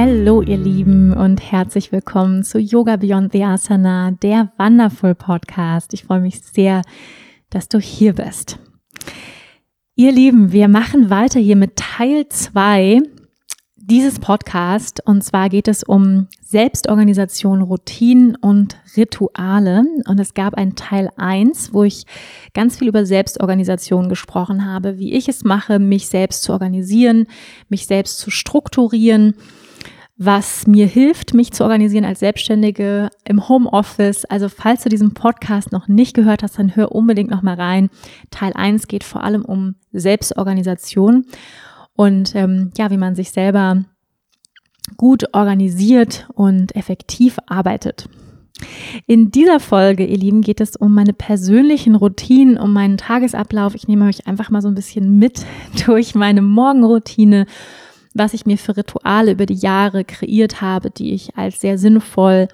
Hallo ihr Lieben und herzlich willkommen zu Yoga Beyond the Asana, der Wonderful Podcast. Ich freue mich sehr, dass du hier bist. Ihr Lieben, wir machen weiter hier mit Teil 2 dieses Podcast und zwar geht es um Selbstorganisation, Routinen und Rituale und es gab einen Teil 1, wo ich ganz viel über Selbstorganisation gesprochen habe, wie ich es mache, mich selbst zu organisieren, mich selbst zu strukturieren was mir hilft, mich zu organisieren als Selbstständige im Homeoffice. Also falls du diesen Podcast noch nicht gehört hast, dann hör unbedingt noch mal rein. Teil 1 geht vor allem um Selbstorganisation und ähm, ja, wie man sich selber gut organisiert und effektiv arbeitet. In dieser Folge, ihr Lieben, geht es um meine persönlichen Routinen, um meinen Tagesablauf. Ich nehme euch einfach mal so ein bisschen mit durch meine Morgenroutine was ich mir für Rituale über die Jahre kreiert habe, die ich als sehr sinnvoll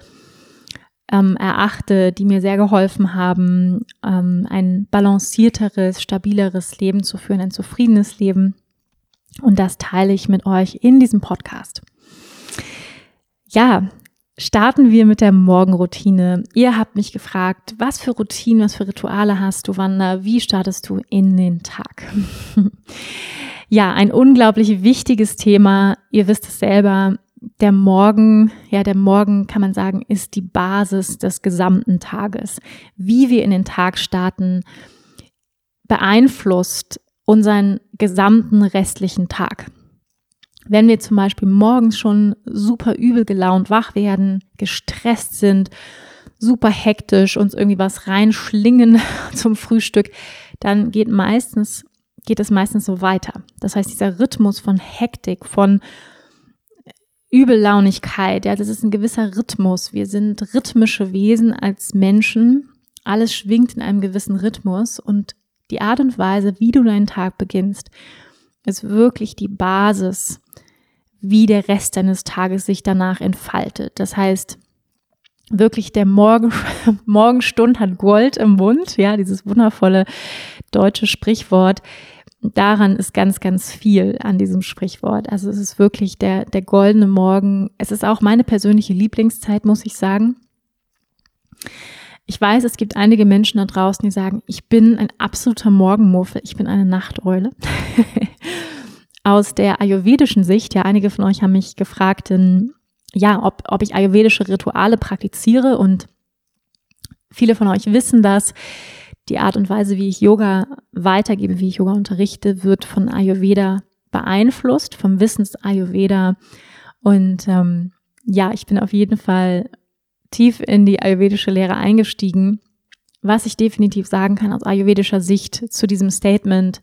ähm, erachte, die mir sehr geholfen haben, ähm, ein balancierteres, stabileres Leben zu führen, ein zufriedenes Leben. Und das teile ich mit euch in diesem Podcast. Ja, starten wir mit der Morgenroutine. Ihr habt mich gefragt, was für Routinen, was für Rituale hast du, Wanda? Wie startest du in den Tag? Ja, ein unglaublich wichtiges Thema. Ihr wisst es selber. Der Morgen, ja, der Morgen kann man sagen, ist die Basis des gesamten Tages. Wie wir in den Tag starten, beeinflusst unseren gesamten restlichen Tag. Wenn wir zum Beispiel morgens schon super übel gelaunt wach werden, gestresst sind, super hektisch uns irgendwie was reinschlingen zum Frühstück, dann geht meistens geht es meistens so weiter. Das heißt, dieser Rhythmus von Hektik, von Übellaunigkeit, ja, das ist ein gewisser Rhythmus. Wir sind rhythmische Wesen als Menschen. Alles schwingt in einem gewissen Rhythmus und die Art und Weise, wie du deinen Tag beginnst, ist wirklich die Basis, wie der Rest deines Tages sich danach entfaltet. Das heißt, wirklich der Morgen, Morgenstund hat Gold im Mund, ja, dieses wundervolle deutsche Sprichwort daran ist ganz, ganz viel an diesem Sprichwort. Also es ist wirklich der, der goldene Morgen. Es ist auch meine persönliche Lieblingszeit, muss ich sagen. Ich weiß, es gibt einige Menschen da draußen, die sagen, ich bin ein absoluter Morgenmuffel, ich bin eine Nachteule. Aus der ayurvedischen Sicht, ja, einige von euch haben mich gefragt, in, ja, ob, ob ich ayurvedische Rituale praktiziere und viele von euch wissen das die Art und Weise, wie ich Yoga weitergebe, wie ich Yoga unterrichte, wird von Ayurveda beeinflusst, vom Wissens Ayurveda. Und ähm, ja, ich bin auf jeden Fall tief in die ayurvedische Lehre eingestiegen. Was ich definitiv sagen kann aus ayurvedischer Sicht zu diesem Statement,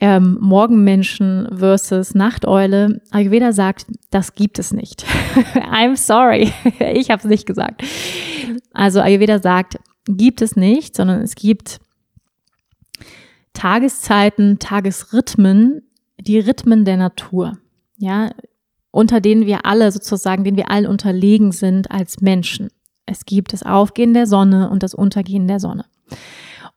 ähm, Morgenmenschen versus Nachteule. Ayurveda sagt, das gibt es nicht. I'm sorry, ich habe es nicht gesagt. Also Ayurveda sagt, gibt es nicht, sondern es gibt Tageszeiten, Tagesrhythmen, die Rhythmen der Natur, ja, unter denen wir alle sozusagen, denen wir allen unterlegen sind als Menschen. Es gibt das Aufgehen der Sonne und das Untergehen der Sonne.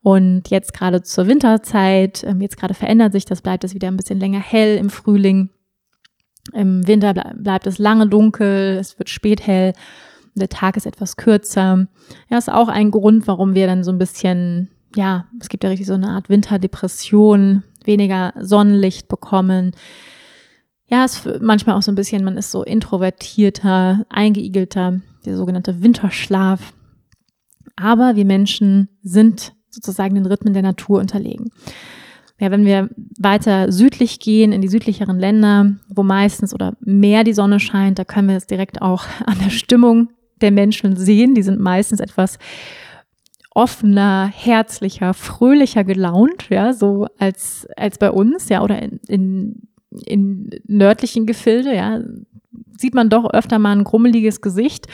Und jetzt gerade zur Winterzeit, ähm, jetzt gerade verändert sich das, bleibt es wieder ein bisschen länger hell im Frühling. Im Winter bleibt es lange dunkel, es wird spät hell der Tag ist etwas kürzer. Ja, ist auch ein Grund, warum wir dann so ein bisschen, ja, es gibt ja richtig so eine Art Winterdepression, weniger Sonnenlicht bekommen. Ja, ist manchmal auch so ein bisschen, man ist so introvertierter, eingeigelter, der sogenannte Winterschlaf. Aber wir Menschen sind sozusagen den Rhythmen der Natur unterlegen. Ja, wenn wir weiter südlich gehen, in die südlicheren Länder, wo meistens oder mehr die Sonne scheint, da können wir es direkt auch an der Stimmung der Menschen sehen. Die sind meistens etwas offener, herzlicher, fröhlicher gelaunt, ja, so als, als bei uns, ja, oder in, in, in nördlichen Gefilde, ja, sieht man doch öfter mal ein grummeliges Gesicht,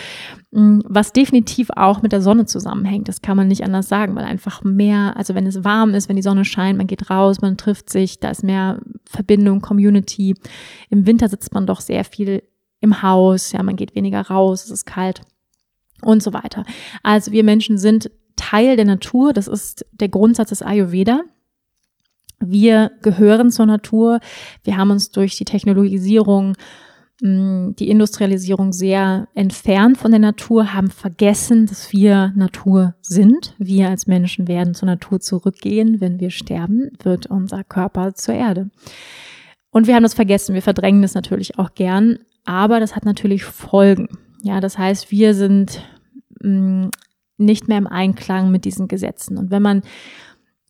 mm, was definitiv auch mit der Sonne zusammenhängt. Das kann man nicht anders sagen, weil einfach mehr, also wenn es warm ist, wenn die Sonne scheint, man geht raus, man trifft sich, da ist mehr Verbindung, Community. Im Winter sitzt man doch sehr viel im Haus, ja, man geht weniger raus, es ist kalt und so weiter. Also wir Menschen sind Teil der Natur, das ist der Grundsatz des Ayurveda. Wir gehören zur Natur. Wir haben uns durch die Technologisierung die Industrialisierung sehr entfernt von der Natur, haben vergessen, dass wir Natur sind. Wir als Menschen werden zur Natur zurückgehen. Wenn wir sterben, wird unser Körper zur Erde. Und wir haben das vergessen. Wir verdrängen das natürlich auch gern. Aber das hat natürlich Folgen. Ja, das heißt, wir sind mh, nicht mehr im Einklang mit diesen Gesetzen. Und wenn man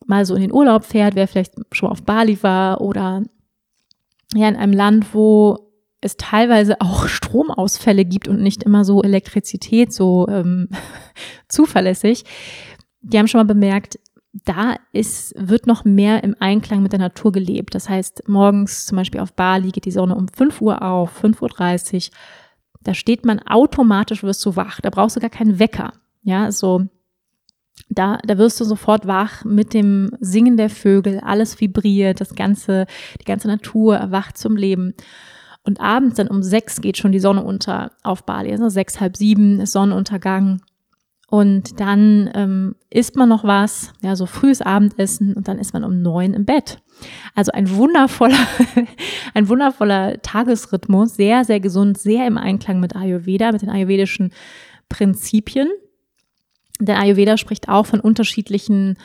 mal so in den Urlaub fährt, wer vielleicht schon auf Bali war oder ja in einem Land, wo es teilweise auch Stromausfälle gibt und nicht immer so Elektrizität so ähm, zuverlässig. Die haben schon mal bemerkt, da ist, wird noch mehr im Einklang mit der Natur gelebt. Das heißt, morgens zum Beispiel auf Bali geht die Sonne um 5 Uhr auf, 5.30 Uhr. Da steht man automatisch, wirst du wach. Da brauchst du gar keinen Wecker. Ja, so, da, da wirst du sofort wach mit dem Singen der Vögel. Alles vibriert, das ganze, die ganze Natur erwacht zum Leben. Und abends dann um sechs geht schon die Sonne unter auf Bali. Also sechs, halb sieben ist Sonnenuntergang. Und dann ähm, isst man noch was, ja, so frühes Abendessen und dann ist man um neun im Bett. Also ein wundervoller, ein wundervoller Tagesrhythmus, sehr, sehr gesund, sehr im Einklang mit Ayurveda, mit den ayurvedischen Prinzipien. Der Ayurveda spricht auch von unterschiedlichen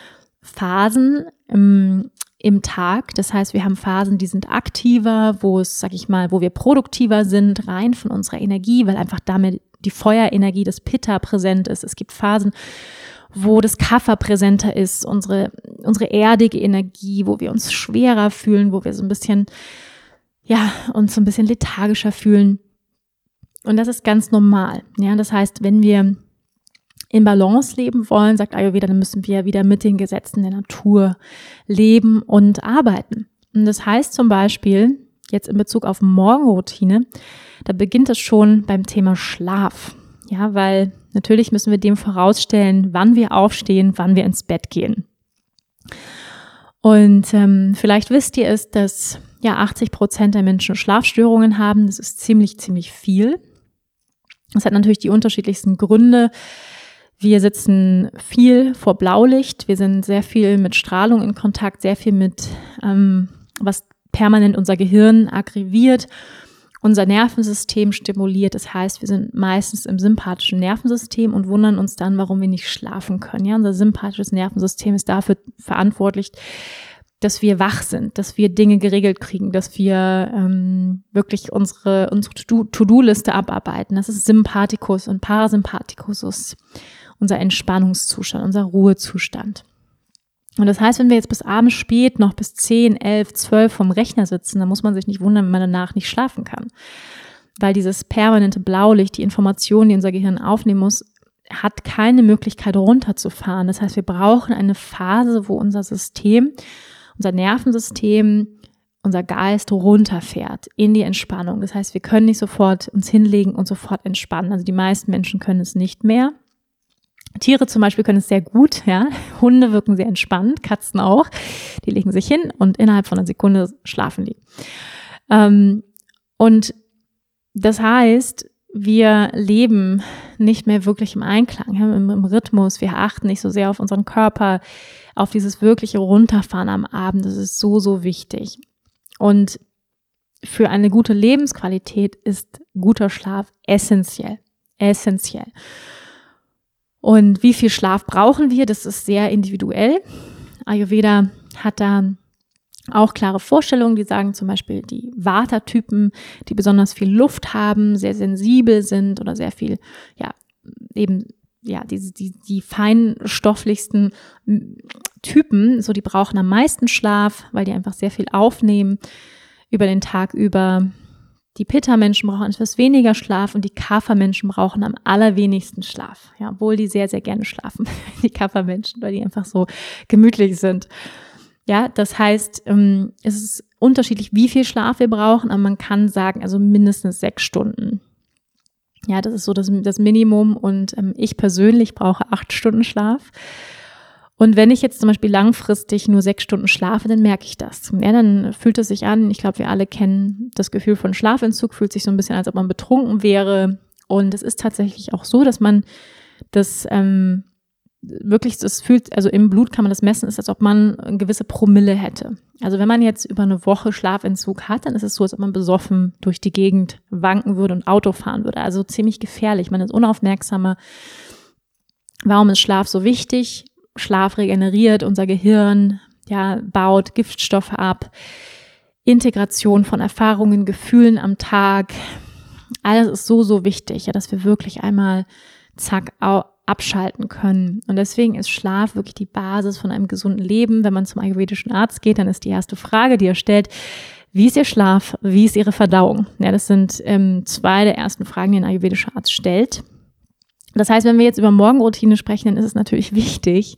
Phasen im, im Tag. Das heißt, wir haben Phasen, die sind aktiver, wo es, sag ich mal, wo wir produktiver sind, rein von unserer Energie, weil einfach damit die Feuerenergie des Pitta präsent ist. Es gibt Phasen, wo das Kapha präsenter ist, unsere, unsere erdige Energie, wo wir uns schwerer fühlen, wo wir so ein bisschen, ja, uns so ein bisschen lethargischer fühlen. Und das ist ganz normal. Ja, das heißt, wenn wir in Balance leben wollen, sagt Ayurveda, dann müssen wir wieder mit den Gesetzen der Natur leben und arbeiten. Und das heißt zum Beispiel, jetzt in Bezug auf Morgenroutine, da beginnt es schon beim Thema Schlaf. Ja, weil natürlich müssen wir dem vorausstellen, wann wir aufstehen, wann wir ins Bett gehen. Und ähm, vielleicht wisst ihr es, dass ja 80 Prozent der Menschen Schlafstörungen haben. Das ist ziemlich, ziemlich viel. Das hat natürlich die unterschiedlichsten Gründe. Wir sitzen viel vor Blaulicht. Wir sind sehr viel mit Strahlung in Kontakt, sehr viel mit, ähm, was permanent unser Gehirn aggressiert, unser Nervensystem stimuliert. Das heißt, wir sind meistens im sympathischen Nervensystem und wundern uns dann, warum wir nicht schlafen können. Ja, unser sympathisches Nervensystem ist dafür verantwortlich, dass wir wach sind, dass wir Dinge geregelt kriegen, dass wir ähm, wirklich unsere, unsere To-Do-Liste abarbeiten. Das ist Sympathikus und Parasympathikus unser Entspannungszustand, unser Ruhezustand. Und das heißt, wenn wir jetzt bis abends spät noch bis 10, 11, 12 vom Rechner sitzen, dann muss man sich nicht wundern, wenn man danach nicht schlafen kann. Weil dieses permanente Blaulicht, die Informationen, die unser Gehirn aufnehmen muss, hat keine Möglichkeit runterzufahren. Das heißt, wir brauchen eine Phase, wo unser System, unser Nervensystem, unser Geist runterfährt in die Entspannung. Das heißt, wir können nicht sofort uns hinlegen und sofort entspannen. Also die meisten Menschen können es nicht mehr. Tiere zum Beispiel können es sehr gut, ja. Hunde wirken sehr entspannt, Katzen auch. Die legen sich hin und innerhalb von einer Sekunde schlafen die. Ähm, und das heißt, wir leben nicht mehr wirklich im Einklang, im, im, Rhythmus. Wir achten nicht so sehr auf unseren Körper, auf dieses wirkliche Runterfahren am Abend. Das ist so, so wichtig. Und für eine gute Lebensqualität ist guter Schlaf essentiell. Essentiell. Und wie viel Schlaf brauchen wir? Das ist sehr individuell. Ayurveda hat da auch klare Vorstellungen, die sagen zum Beispiel die Vata-Typen, die besonders viel Luft haben, sehr sensibel sind oder sehr viel, ja, eben, ja, die, die, die feinstofflichsten Typen, so die brauchen am meisten Schlaf, weil die einfach sehr viel aufnehmen über den Tag über. Die Pitta-Menschen brauchen etwas weniger Schlaf und die Kapha-Menschen brauchen am allerwenigsten Schlaf. Ja, obwohl die sehr, sehr gerne schlafen, die Kapha-Menschen, weil die einfach so gemütlich sind. Ja, das heißt, ähm, es ist unterschiedlich, wie viel Schlaf wir brauchen, aber man kann sagen, also mindestens sechs Stunden. Ja, das ist so das, das Minimum und ähm, ich persönlich brauche acht Stunden Schlaf. Und wenn ich jetzt zum Beispiel langfristig nur sechs Stunden schlafe, dann merke ich das. Ja, dann fühlt es sich an, ich glaube, wir alle kennen das Gefühl von Schlafentzug, fühlt sich so ein bisschen, als ob man betrunken wäre. Und es ist tatsächlich auch so, dass man das ähm, wirklich, das fühlt, also im Blut kann man das messen, ist, als ob man eine gewisse Promille hätte. Also wenn man jetzt über eine Woche Schlafentzug hat, dann ist es so, als ob man besoffen durch die Gegend wanken würde und Auto fahren würde. Also ziemlich gefährlich. Man ist unaufmerksamer. Warum ist Schlaf so wichtig? Schlaf regeneriert unser Gehirn, ja, baut Giftstoffe ab, Integration von Erfahrungen, Gefühlen am Tag. Alles ist so, so wichtig, ja, dass wir wirklich einmal zack abschalten können. Und deswegen ist Schlaf wirklich die Basis von einem gesunden Leben. Wenn man zum ayurvedischen Arzt geht, dann ist die erste Frage, die er stellt, wie ist Ihr Schlaf? Wie ist Ihre Verdauung? Ja, das sind ähm, zwei der ersten Fragen, die ein ayurvedischer Arzt stellt. Das heißt, wenn wir jetzt über Morgenroutine sprechen, dann ist es natürlich wichtig,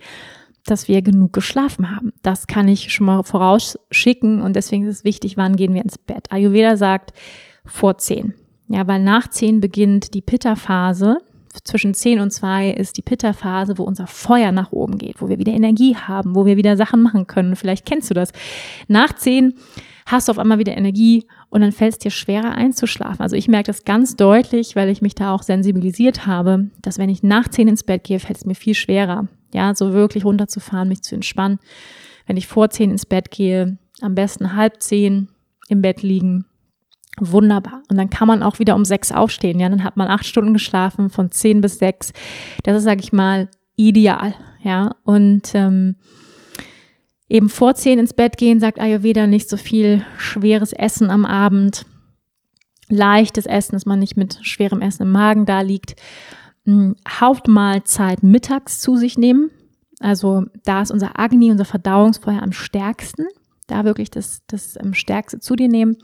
dass wir genug geschlafen haben. Das kann ich schon mal vorausschicken und deswegen ist es wichtig, wann gehen wir ins Bett. Ayurveda sagt vor zehn. Ja, weil nach zehn beginnt die Pitta-Phase. Zwischen zehn und zwei ist die Pitta-Phase, wo unser Feuer nach oben geht, wo wir wieder Energie haben, wo wir wieder Sachen machen können. Vielleicht kennst du das. Nach zehn hast du auf einmal wieder Energie und dann fällt es dir schwerer einzuschlafen. Also ich merke das ganz deutlich, weil ich mich da auch sensibilisiert habe, dass wenn ich nach zehn ins Bett gehe, fällt es mir viel schwerer, ja, so wirklich runterzufahren, mich zu entspannen. Wenn ich vor zehn ins Bett gehe, am besten halb zehn im Bett liegen, wunderbar. Und dann kann man auch wieder um sechs aufstehen, ja, dann hat man acht Stunden geschlafen von zehn bis sechs. Das ist, sage ich mal, ideal, ja, und ähm, eben vor zehn ins Bett gehen, sagt Ayurveda nicht so viel schweres Essen am Abend, leichtes Essen, dass man nicht mit schwerem Essen im Magen da liegt. Hm, Hauptmahlzeit mittags zu sich nehmen. Also da ist unser Agni, unser Verdauungsfeuer am stärksten. Da wirklich das, das ähm, Stärkste zu dir nehmen.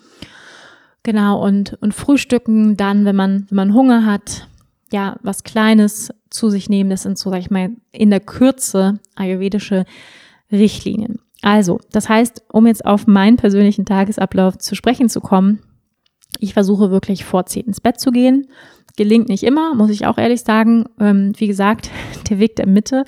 Genau, und, und frühstücken dann, wenn man, wenn man Hunger hat, ja, was Kleines zu sich nehmen. Das sind so, sag ich mal, in der Kürze ayurvedische Richtlinien. Also, das heißt, um jetzt auf meinen persönlichen Tagesablauf zu sprechen zu kommen, ich versuche wirklich vor zehn ins Bett zu gehen. Gelingt nicht immer, muss ich auch ehrlich sagen. Ähm, wie gesagt, der Weg der Mitte.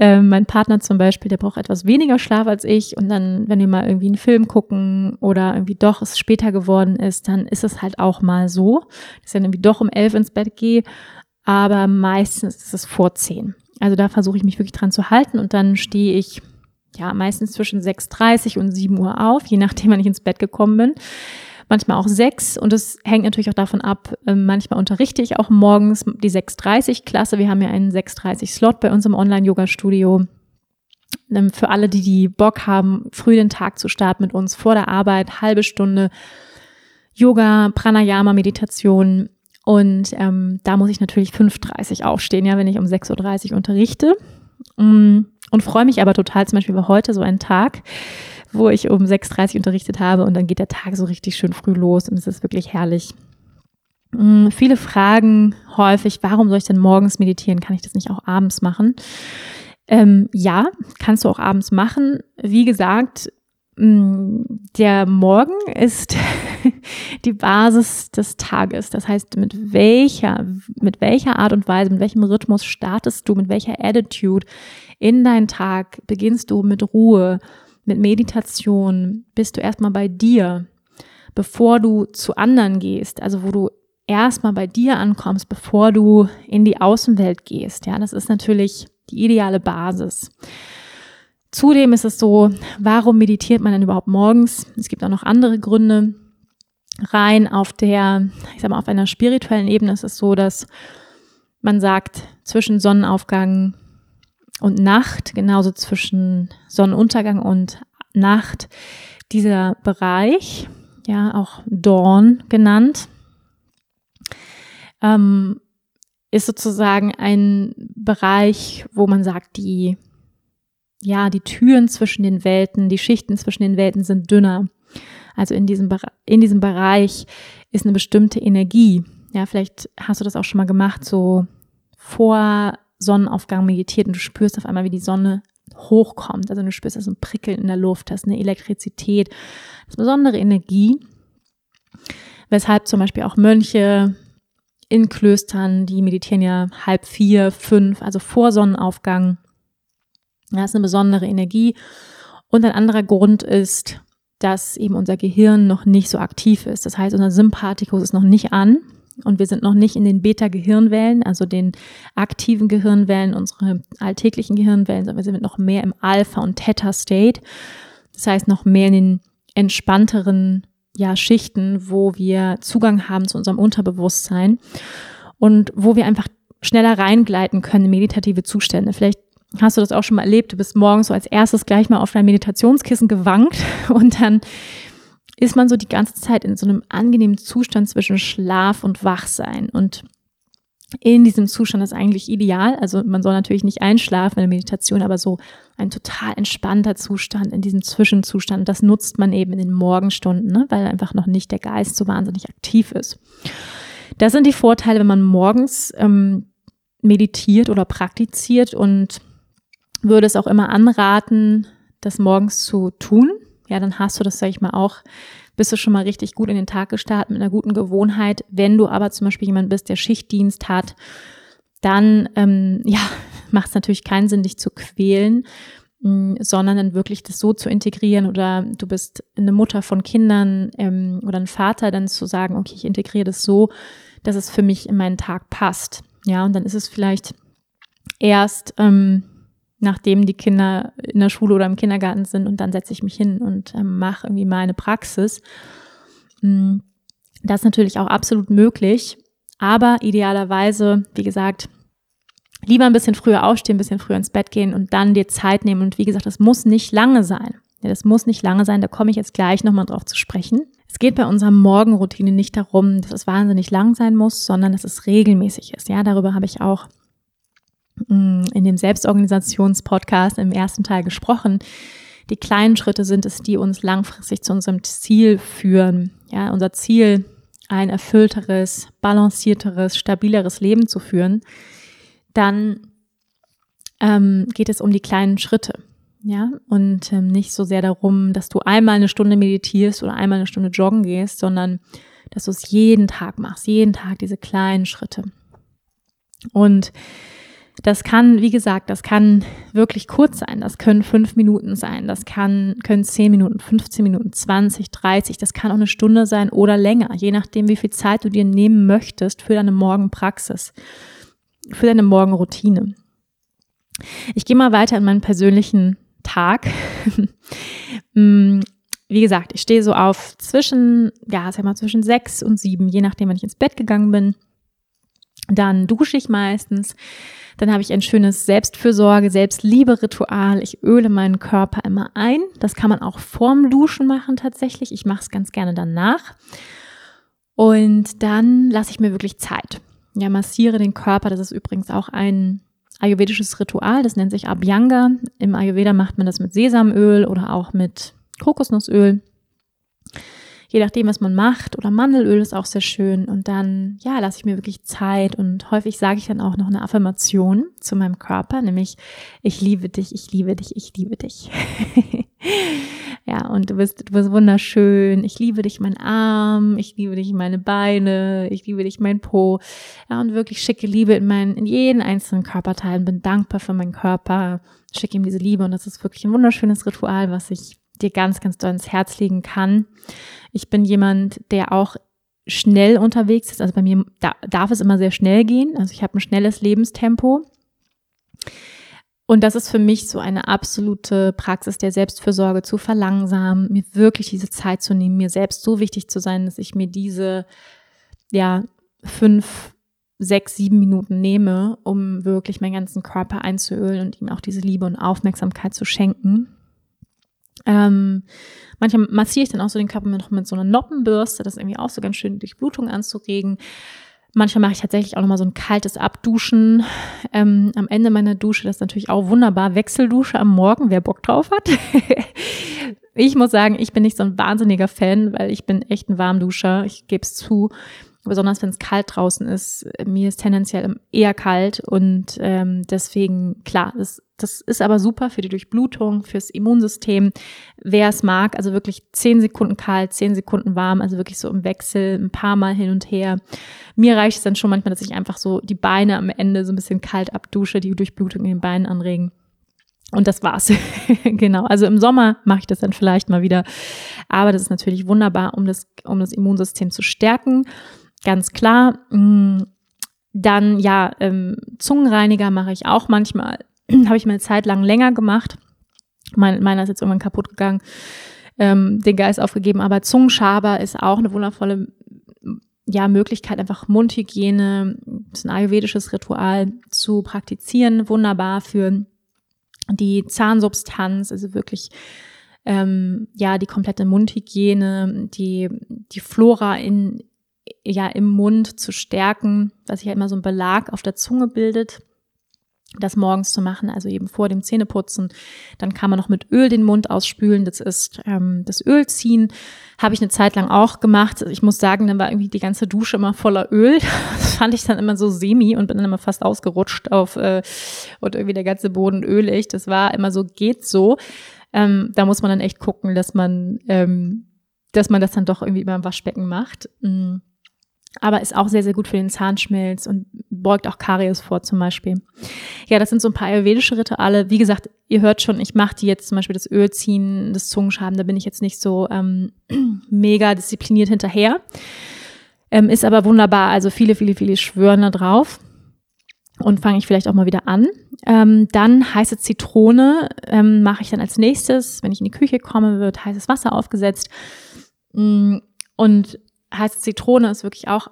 Ähm, mein Partner zum Beispiel, der braucht etwas weniger Schlaf als ich. Und dann, wenn wir mal irgendwie einen Film gucken oder irgendwie doch es später geworden ist, dann ist es halt auch mal so, dass ich dann irgendwie doch um elf ins Bett gehe. Aber meistens ist es vor zehn. Also da versuche ich mich wirklich dran zu halten und dann stehe ich ja, meistens zwischen 6.30 und 7 Uhr auf, je nachdem, wann ich ins Bett gekommen bin. Manchmal auch 6 und es hängt natürlich auch davon ab, ähm, manchmal unterrichte ich auch morgens die 6.30 Klasse. Wir haben ja einen 6.30 Slot bei uns im Online-Yoga-Studio. Ähm, für alle, die die Bock haben, früh den Tag zu starten mit uns vor der Arbeit, halbe Stunde Yoga, Pranayama, Meditation. Und ähm, da muss ich natürlich 5.30 aufstehen, ja, wenn ich um 6.30 Uhr unterrichte. Mm, und freue mich aber total, zum Beispiel war heute so ein Tag, wo ich um 6.30 Uhr unterrichtet habe und dann geht der Tag so richtig schön früh los und es ist wirklich herrlich. Mm, viele Fragen häufig, warum soll ich denn morgens meditieren? Kann ich das nicht auch abends machen? Ähm, ja, kannst du auch abends machen. Wie gesagt, mm, der Morgen ist die Basis des Tages. Das heißt, mit welcher, mit welcher Art und Weise, mit welchem Rhythmus startest du, mit welcher Attitude in deinen Tag beginnst du mit Ruhe, mit Meditation, bist du erstmal bei dir, bevor du zu anderen gehst, also wo du erstmal bei dir ankommst, bevor du in die Außenwelt gehst. Ja, das ist natürlich die ideale Basis. Zudem ist es so, warum meditiert man denn überhaupt morgens? Es gibt auch noch andere Gründe rein auf der, ich sag mal, auf einer spirituellen Ebene ist es so, dass man sagt, zwischen Sonnenaufgang und Nacht, genauso zwischen Sonnenuntergang und Nacht, dieser Bereich, ja, auch Dawn genannt, ähm, ist sozusagen ein Bereich, wo man sagt, die, ja, die Türen zwischen den Welten, die Schichten zwischen den Welten sind dünner. Also in diesem, in diesem Bereich ist eine bestimmte Energie. Ja, vielleicht hast du das auch schon mal gemacht, so vor Sonnenaufgang meditiert und du spürst auf einmal, wie die Sonne hochkommt. Also du spürst das ein Prickeln in der Luft, das ist eine Elektrizität, das ist eine besondere Energie. Weshalb zum Beispiel auch Mönche in Klöstern, die meditieren ja halb vier, fünf, also vor Sonnenaufgang. Das ist eine besondere Energie. Und ein anderer Grund ist, dass eben unser Gehirn noch nicht so aktiv ist. Das heißt, unser Sympathikus ist noch nicht an und wir sind noch nicht in den Beta-Gehirnwellen, also den aktiven Gehirnwellen, unsere alltäglichen Gehirnwellen, sondern wir sind noch mehr im Alpha- und Theta-State. Das heißt, noch mehr in den entspannteren ja, Schichten, wo wir Zugang haben zu unserem Unterbewusstsein und wo wir einfach schneller reingleiten können in meditative Zustände. Vielleicht hast du das auch schon mal erlebt. Du bist morgens so als erstes gleich mal auf dein Meditationskissen gewankt und dann ist man so die ganze Zeit in so einem angenehmen Zustand zwischen Schlaf und Wachsein. Und in diesem Zustand ist eigentlich ideal. Also man soll natürlich nicht einschlafen in der Meditation, aber so ein total entspannter Zustand in diesem Zwischenzustand. Das nutzt man eben in den Morgenstunden, ne? weil einfach noch nicht der Geist so wahnsinnig aktiv ist. Das sind die Vorteile, wenn man morgens ähm, meditiert oder praktiziert und würde es auch immer anraten, das morgens zu tun. Ja, dann hast du das, sag ich mal, auch, bist du schon mal richtig gut in den Tag gestartet mit einer guten Gewohnheit. Wenn du aber zum Beispiel jemand bist, der Schichtdienst hat, dann ähm, ja, macht es natürlich keinen Sinn, dich zu quälen, mh, mm, sondern dann wirklich das so zu integrieren oder du bist eine Mutter von Kindern ähm, oder ein Vater, dann zu sagen, okay, ich integriere das so, dass es für mich in meinen Tag passt. Ja, und dann ist es vielleicht erst ähm, nachdem die Kinder in der Schule oder im Kindergarten sind und dann setze ich mich hin und ähm, mache irgendwie meine Praxis. Mm, das ist natürlich auch absolut möglich, aber idealerweise, wie gesagt, lieber ein bisschen früher aufstehen, ein bisschen früher ins Bett gehen und dann dir Zeit nehmen. Und wie gesagt, das muss nicht lange sein. Ja, das muss nicht lange sein, da komme ich jetzt gleich nochmal drauf zu sprechen. Es geht bei unserer Morgenroutine nicht darum, dass es wahnsinnig lang sein muss, sondern dass es regelmäßig ist. Ja, darüber habe ich auch in dem Selbstorganisationspodcast im ersten Teil gesprochen. Die kleinen Schritte sind es, die uns langfristig zu unserem Ziel führen. Ja, unser Ziel, ein erfüllteres, balancierteres, stabileres Leben zu führen. Dann ähm, geht es um die kleinen Schritte. Ja, und ähm, nicht so sehr darum, dass du einmal eine Stunde meditierst oder einmal eine Stunde joggen gehst, sondern dass du es jeden Tag machst, jeden Tag diese kleinen Schritte. Und das kann, wie gesagt, das kann wirklich kurz sein. Das können fünf Minuten sein. Das kann, können zehn Minuten, 15 Minuten, 20, 30. Das kann auch eine Stunde sein oder länger, je nachdem, wie viel Zeit du dir nehmen möchtest für deine Morgenpraxis, für deine Morgenroutine. Ich gehe mal weiter in meinen persönlichen Tag. Mm, wie gesagt, ich stehe so auf zwischen, ja, sag mal, zwischen sechs und sieben, je nachdem, wann ich ins Bett gegangen bin. Dann dusche ich meistens. Dann habe ich ein schönes Selbstfürsorge, Selbstliebe-Ritual. Ich öle meinen Körper immer ein. Das kann man auch vorm Duschen machen tatsächlich. Ich mache es ganz gerne danach. Und dann lasse ich mir wirklich Zeit. Ja, massiere den Körper. Das ist übrigens auch ein ayurvedisches Ritual. Das nennt sich Abhyanga. Im Ayurveda macht man das mit Sesamöl oder auch mit Kokosnussöl je nachdem, was man macht. Oder Mandelöl ist auch sehr schön. Und dann, ja, lasse ich mir wirklich Zeit. Und häufig sage ich dann auch noch eine Affirmation zu meinem Körper, nämlich, ich liebe dich, ich liebe dich, ich liebe dich. ja, und du bist, du bist wunderschön. Ich liebe dich, mein Arm. Ich liebe dich, meine Beine. Ich liebe dich, mein Po. Ja, und wirklich schicke Liebe in meinen, in jeden einzelnen Körperteilen. Bin dankbar für meinen Körper. Schicke ihm diese Liebe. Und das ist wirklich ein wunderschönes Ritual, was ich dir ganz, ganz doll ins Herz legen kann. Ich bin jemand, der auch schnell unterwegs ist. Also bei mir da, darf es immer sehr schnell gehen. Also ich habe ein schnelles Lebenstempo. Und das ist für mich so eine absolute Praxis der Selbstfürsorge zu verlangsamen, mir wirklich diese Zeit zu nehmen, mir selbst so wichtig zu sein, dass ich mir diese, ja, fünf, sechs, sieben Minuten nehme, um wirklich meinen ganzen Körper einzuölen und ihm auch diese Liebe und Aufmerksamkeit zu schenken. Ähm, manchmal massiere ich dann auch so den Körper noch mit so einer Noppenbürste, das ist irgendwie auch so ganz schön die Blutung anzuregen. Manchmal mache ich tatsächlich auch nochmal so ein kaltes Abduschen ähm, am Ende meiner Dusche. Das ist natürlich auch wunderbar. Wechseldusche am Morgen, wer Bock drauf hat. ich muss sagen, ich bin nicht so ein wahnsinniger Fan, weil ich bin echt ein Warmduscher. Ich gebe es zu. Besonders wenn es kalt draußen ist. Mir ist tendenziell eher kalt und ähm, deswegen, klar, das, das ist aber super für die Durchblutung, fürs Immunsystem. Wer es mag, also wirklich zehn Sekunden kalt, zehn Sekunden warm, also wirklich so im Wechsel, ein paar Mal hin und her. Mir reicht es dann schon manchmal, dass ich einfach so die Beine am Ende so ein bisschen kalt abdusche, die Durchblutung in den Beinen anregen. Und das war's. genau. Also im Sommer mache ich das dann vielleicht mal wieder. Aber das ist natürlich wunderbar, um das, um das Immunsystem zu stärken. Ganz klar. Mm, dann, ja, ähm, Zungenreiniger mache ich auch manchmal. Habe ich mir eine Zeit lang länger gemacht. Mein, meiner ist jetzt irgendwann kaputt gegangen. Ähm, den Geist aufgegeben. Aber Zungenschaber ist auch eine wundervolle ja, Möglichkeit, einfach Mundhygiene, ist ein ayurvedisches Ritual zu praktizieren. Wunderbar für die Zahnsubstanz, also wirklich ähm, ja die komplette Mundhygiene, die die Flora in ja im Mund zu stärken, was sich ja immer so ein Belag auf der Zunge bildet das morgens zu machen, also eben vor dem Zähneputzen. Dann kann man noch mit Öl den Mund ausspülen. Das ist ähm, das Öl ziehen. Habe ich eine Zeit lang auch gemacht. Ich muss sagen, dann war irgendwie die ganze Dusche immer voller Öl. Das fand ich dann immer so semi und bin dann immer fast ausgerutscht auf äh, und irgendwie der ganze Boden ölig. Das war immer so, geht so. Ähm, da muss man dann echt gucken, dass man, ähm, dass man das dann doch irgendwie immer im Waschbecken macht. Aber ist auch sehr, sehr gut für den Zahnschmelz und beugt auch Karies vor zum Beispiel. Ja, das sind so ein paar ayurvedische Rituale. Wie gesagt, ihr hört schon, ich mache die jetzt zum Beispiel das Öl ziehen, das Zungenschaben, da bin ich jetzt nicht so ähm, mega diszipliniert hinterher. Ähm, ist aber wunderbar, also viele, viele, viele schwören da drauf. Und fange ich vielleicht auch mal wieder an. Ähm, dann heiße Zitrone ähm, mache ich dann als nächstes. Wenn ich in die Küche komme, wird heißes Wasser aufgesetzt. Mm, und heiße Zitrone ist wirklich auch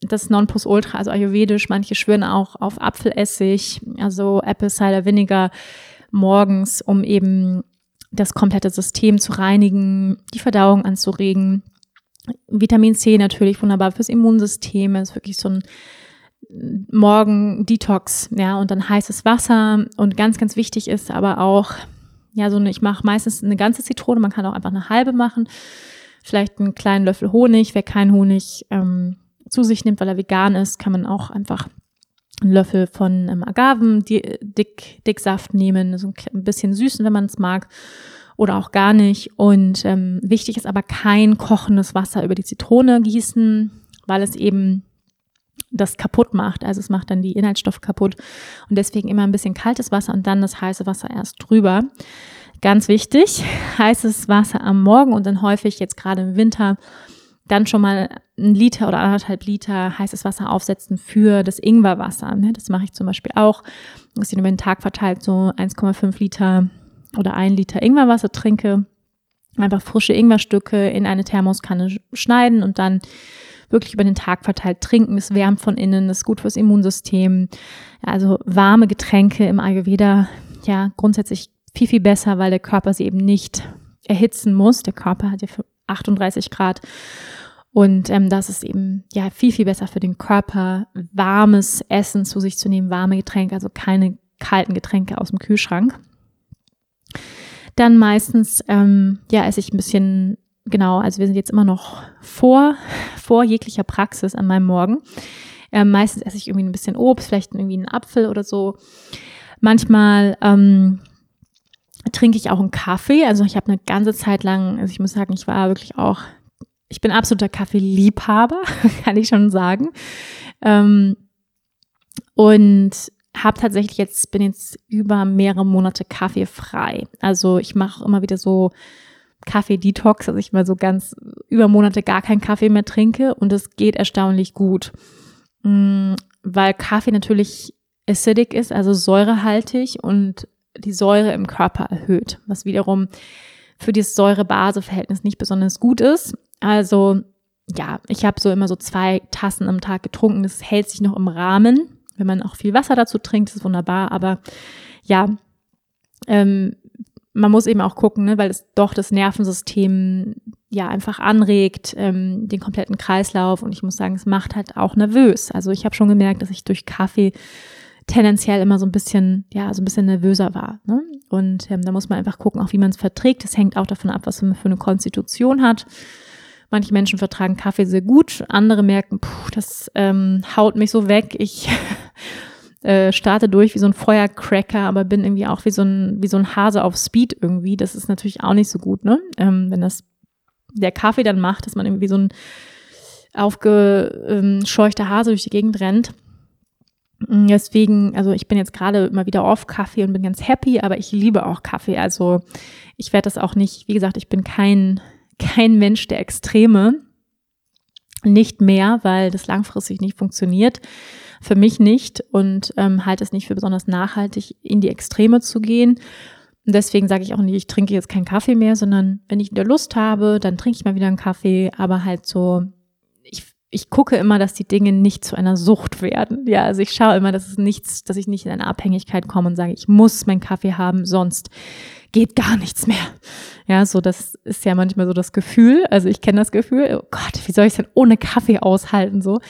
das Nonplusultra, also ayurvedisch. Manche schwören auch auf Apfelessig, also Apple Cider Vinegar morgens, um eben das komplette System zu reinigen, die Verdauung anzuregen. Vitamin C natürlich wunderbar fürs Immunsystem, ist wirklich so ein Morgen-Detox, ja, und dann heißes Wasser. Und ganz, ganz wichtig ist aber auch, ja, so eine, ich mache meistens eine ganze Zitrone, man kann auch einfach eine halbe machen vielleicht einen kleinen Löffel Honig. Wer keinen Honig ähm, zu sich nimmt, weil er vegan ist, kann man auch einfach einen Löffel von ähm, Agaven Dick, Dicksaft nehmen, so ein bisschen süßen, wenn man es mag oder auch gar nicht. Und ähm, wichtig ist aber kein kochendes Wasser über die Zitrone gießen, weil es eben das kaputt macht. Also es macht dann die Inhaltsstoffe kaputt. Und deswegen immer ein bisschen kaltes Wasser und dann das heiße Wasser erst drüber. Ganz wichtig, heißes Wasser am Morgen und dann häufig jetzt gerade im Winter dann schon mal ein Liter oder anderthalb Liter heißes Wasser aufsetzen für das Ingwerwasser. Ne? Das mache ich zum Beispiel auch, dass ich über den Tag verteilt so 1,5 Liter oder ein Liter Ingwerwasser trinke. Einfach frische Ingwerstücke in eine Thermoskanne schneiden und dann wirklich über den Tag verteilt trinken. Es wärmt von innen, ist gut fürs Immunsystem. Also warme Getränke im Ayurveda, ja, grundsätzlich viel, viel besser, weil der Körper sie eben nicht erhitzen muss. Der Körper hat ja 38 Grad. Und ähm, das ist eben ja viel, viel besser für den Körper, warmes Essen zu sich zu nehmen, warme Getränke, also keine kalten Getränke aus dem Kühlschrank. Dann meistens, ähm, ja, esse ich ein bisschen, genau, also wir sind jetzt immer noch vor, vor jeglicher Praxis an meinem Morgen. Ähm, meistens esse ich irgendwie ein bisschen Obst, vielleicht irgendwie einen Apfel oder so. Manchmal ähm, trinke ich auch einen Kaffee. Also ich habe eine ganze Zeit lang, also ich muss sagen, ich war wirklich auch, ich bin absoluter Kaffeeliebhaber, kann ich schon sagen. Ähm, und habe tatsächlich jetzt, bin jetzt über mehrere Monate kaffeefrei. Also ich mache immer wieder so Kaffee-Detox, dass ich mal so ganz über Monate gar keinen Kaffee mehr trinke und es geht erstaunlich gut. Mm, weil Kaffee natürlich acidic ist, also säurehaltig und die Säure im Körper erhöht, was wiederum für das Säure-Base-Verhältnis nicht besonders gut ist. Also ja, ich habe so immer so zwei Tassen am Tag getrunken. Das hält sich noch im Rahmen. Wenn man auch viel Wasser dazu trinkt, ist wunderbar. Aber ja, ähm, man muss eben auch gucken, ne, weil es doch das Nervensystem ja einfach anregt, ähm, den kompletten Kreislauf. Und ich muss sagen, es macht halt auch nervös. Also ich habe schon gemerkt, dass ich durch Kaffee tendenziell immer so ein bisschen, ja, so ein bisschen nervöser war. Ne? Und ähm, da muss man einfach gucken, auch wie man es verträgt. Das hängt auch davon ab, was man für eine Konstitution hat. Manche Menschen vertragen Kaffee sehr gut, andere merken, puh, das ähm, haut mich so weg. Ich äh, starte durch wie so ein Feuercracker, aber bin irgendwie auch wie so ein, wie so ein Hase auf Speed irgendwie. Das ist natürlich auch nicht so gut, ne? Ähm, wenn das der Kaffee dann macht, dass man irgendwie so ein aufgescheuchter Hase durch die Gegend rennt. Mm, deswegen, also ich bin jetzt gerade immer wieder auf Kaffee und bin ganz happy, aber ich liebe auch Kaffee. Also ich werde das auch nicht, wie gesagt, ich bin kein, kein Mensch der Extreme. Nicht mehr, weil das langfristig nicht funktioniert. Für mich nicht und ähm, halte es nicht für besonders nachhaltig, in die Extreme zu gehen. Und deswegen sage ich auch nicht, ich trinke jetzt keinen Kaffee mehr, sondern wenn ich wieder Lust habe, dann trinke ich mal wieder einen Kaffee, aber halt so ich gucke immer, dass die Dinge nicht zu einer Sucht werden. Ja, also ich schaue immer, dass es nichts, dass ich nicht in eine Abhängigkeit komme und sage, ich muss meinen Kaffee haben, sonst geht gar nichts mehr. Ja, so das ist ja manchmal so das Gefühl. Also ich kenne das Gefühl, oh Gott, wie soll ich es denn ohne Kaffee aushalten so?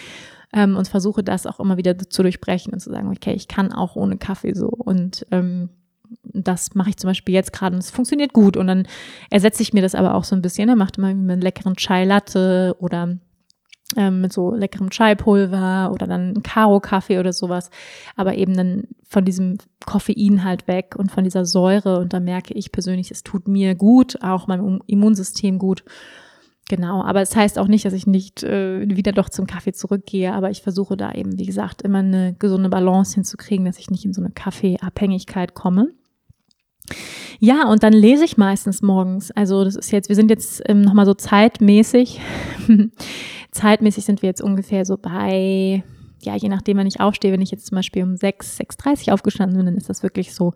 Ähm, und versuche das auch immer wieder zu durchbrechen und zu sagen, okay, ich kann auch ohne Kaffee so und ähm, das mache ich zum Beispiel jetzt gerade und es funktioniert gut. Und dann ersetze ich mir das aber auch so ein bisschen. Er macht immer einen leckeren Chai Latte oder ähm, mit so leckerem Chai-Pulver oder dann Karo-Kaffee oder sowas, aber eben dann von diesem Koffein halt weg und von dieser Säure und da merke ich persönlich, es tut mir gut, auch meinem Immunsystem gut. Genau, aber es heißt auch nicht, dass ich nicht äh, wieder doch zum Kaffee zurückgehe, aber ich versuche da eben, wie gesagt, immer eine gesunde Balance hinzukriegen, dass ich nicht in so eine Kaffeeabhängigkeit komme. Ja, und dann lese ich meistens morgens. Also das ist jetzt, wir sind jetzt ähm, nochmal so zeitmäßig zeitmäßig sind wir jetzt ungefähr so bei, ja, je nachdem, wenn ich aufstehe, wenn ich jetzt zum Beispiel um 6, 6.30 aufgestanden bin, dann ist das wirklich so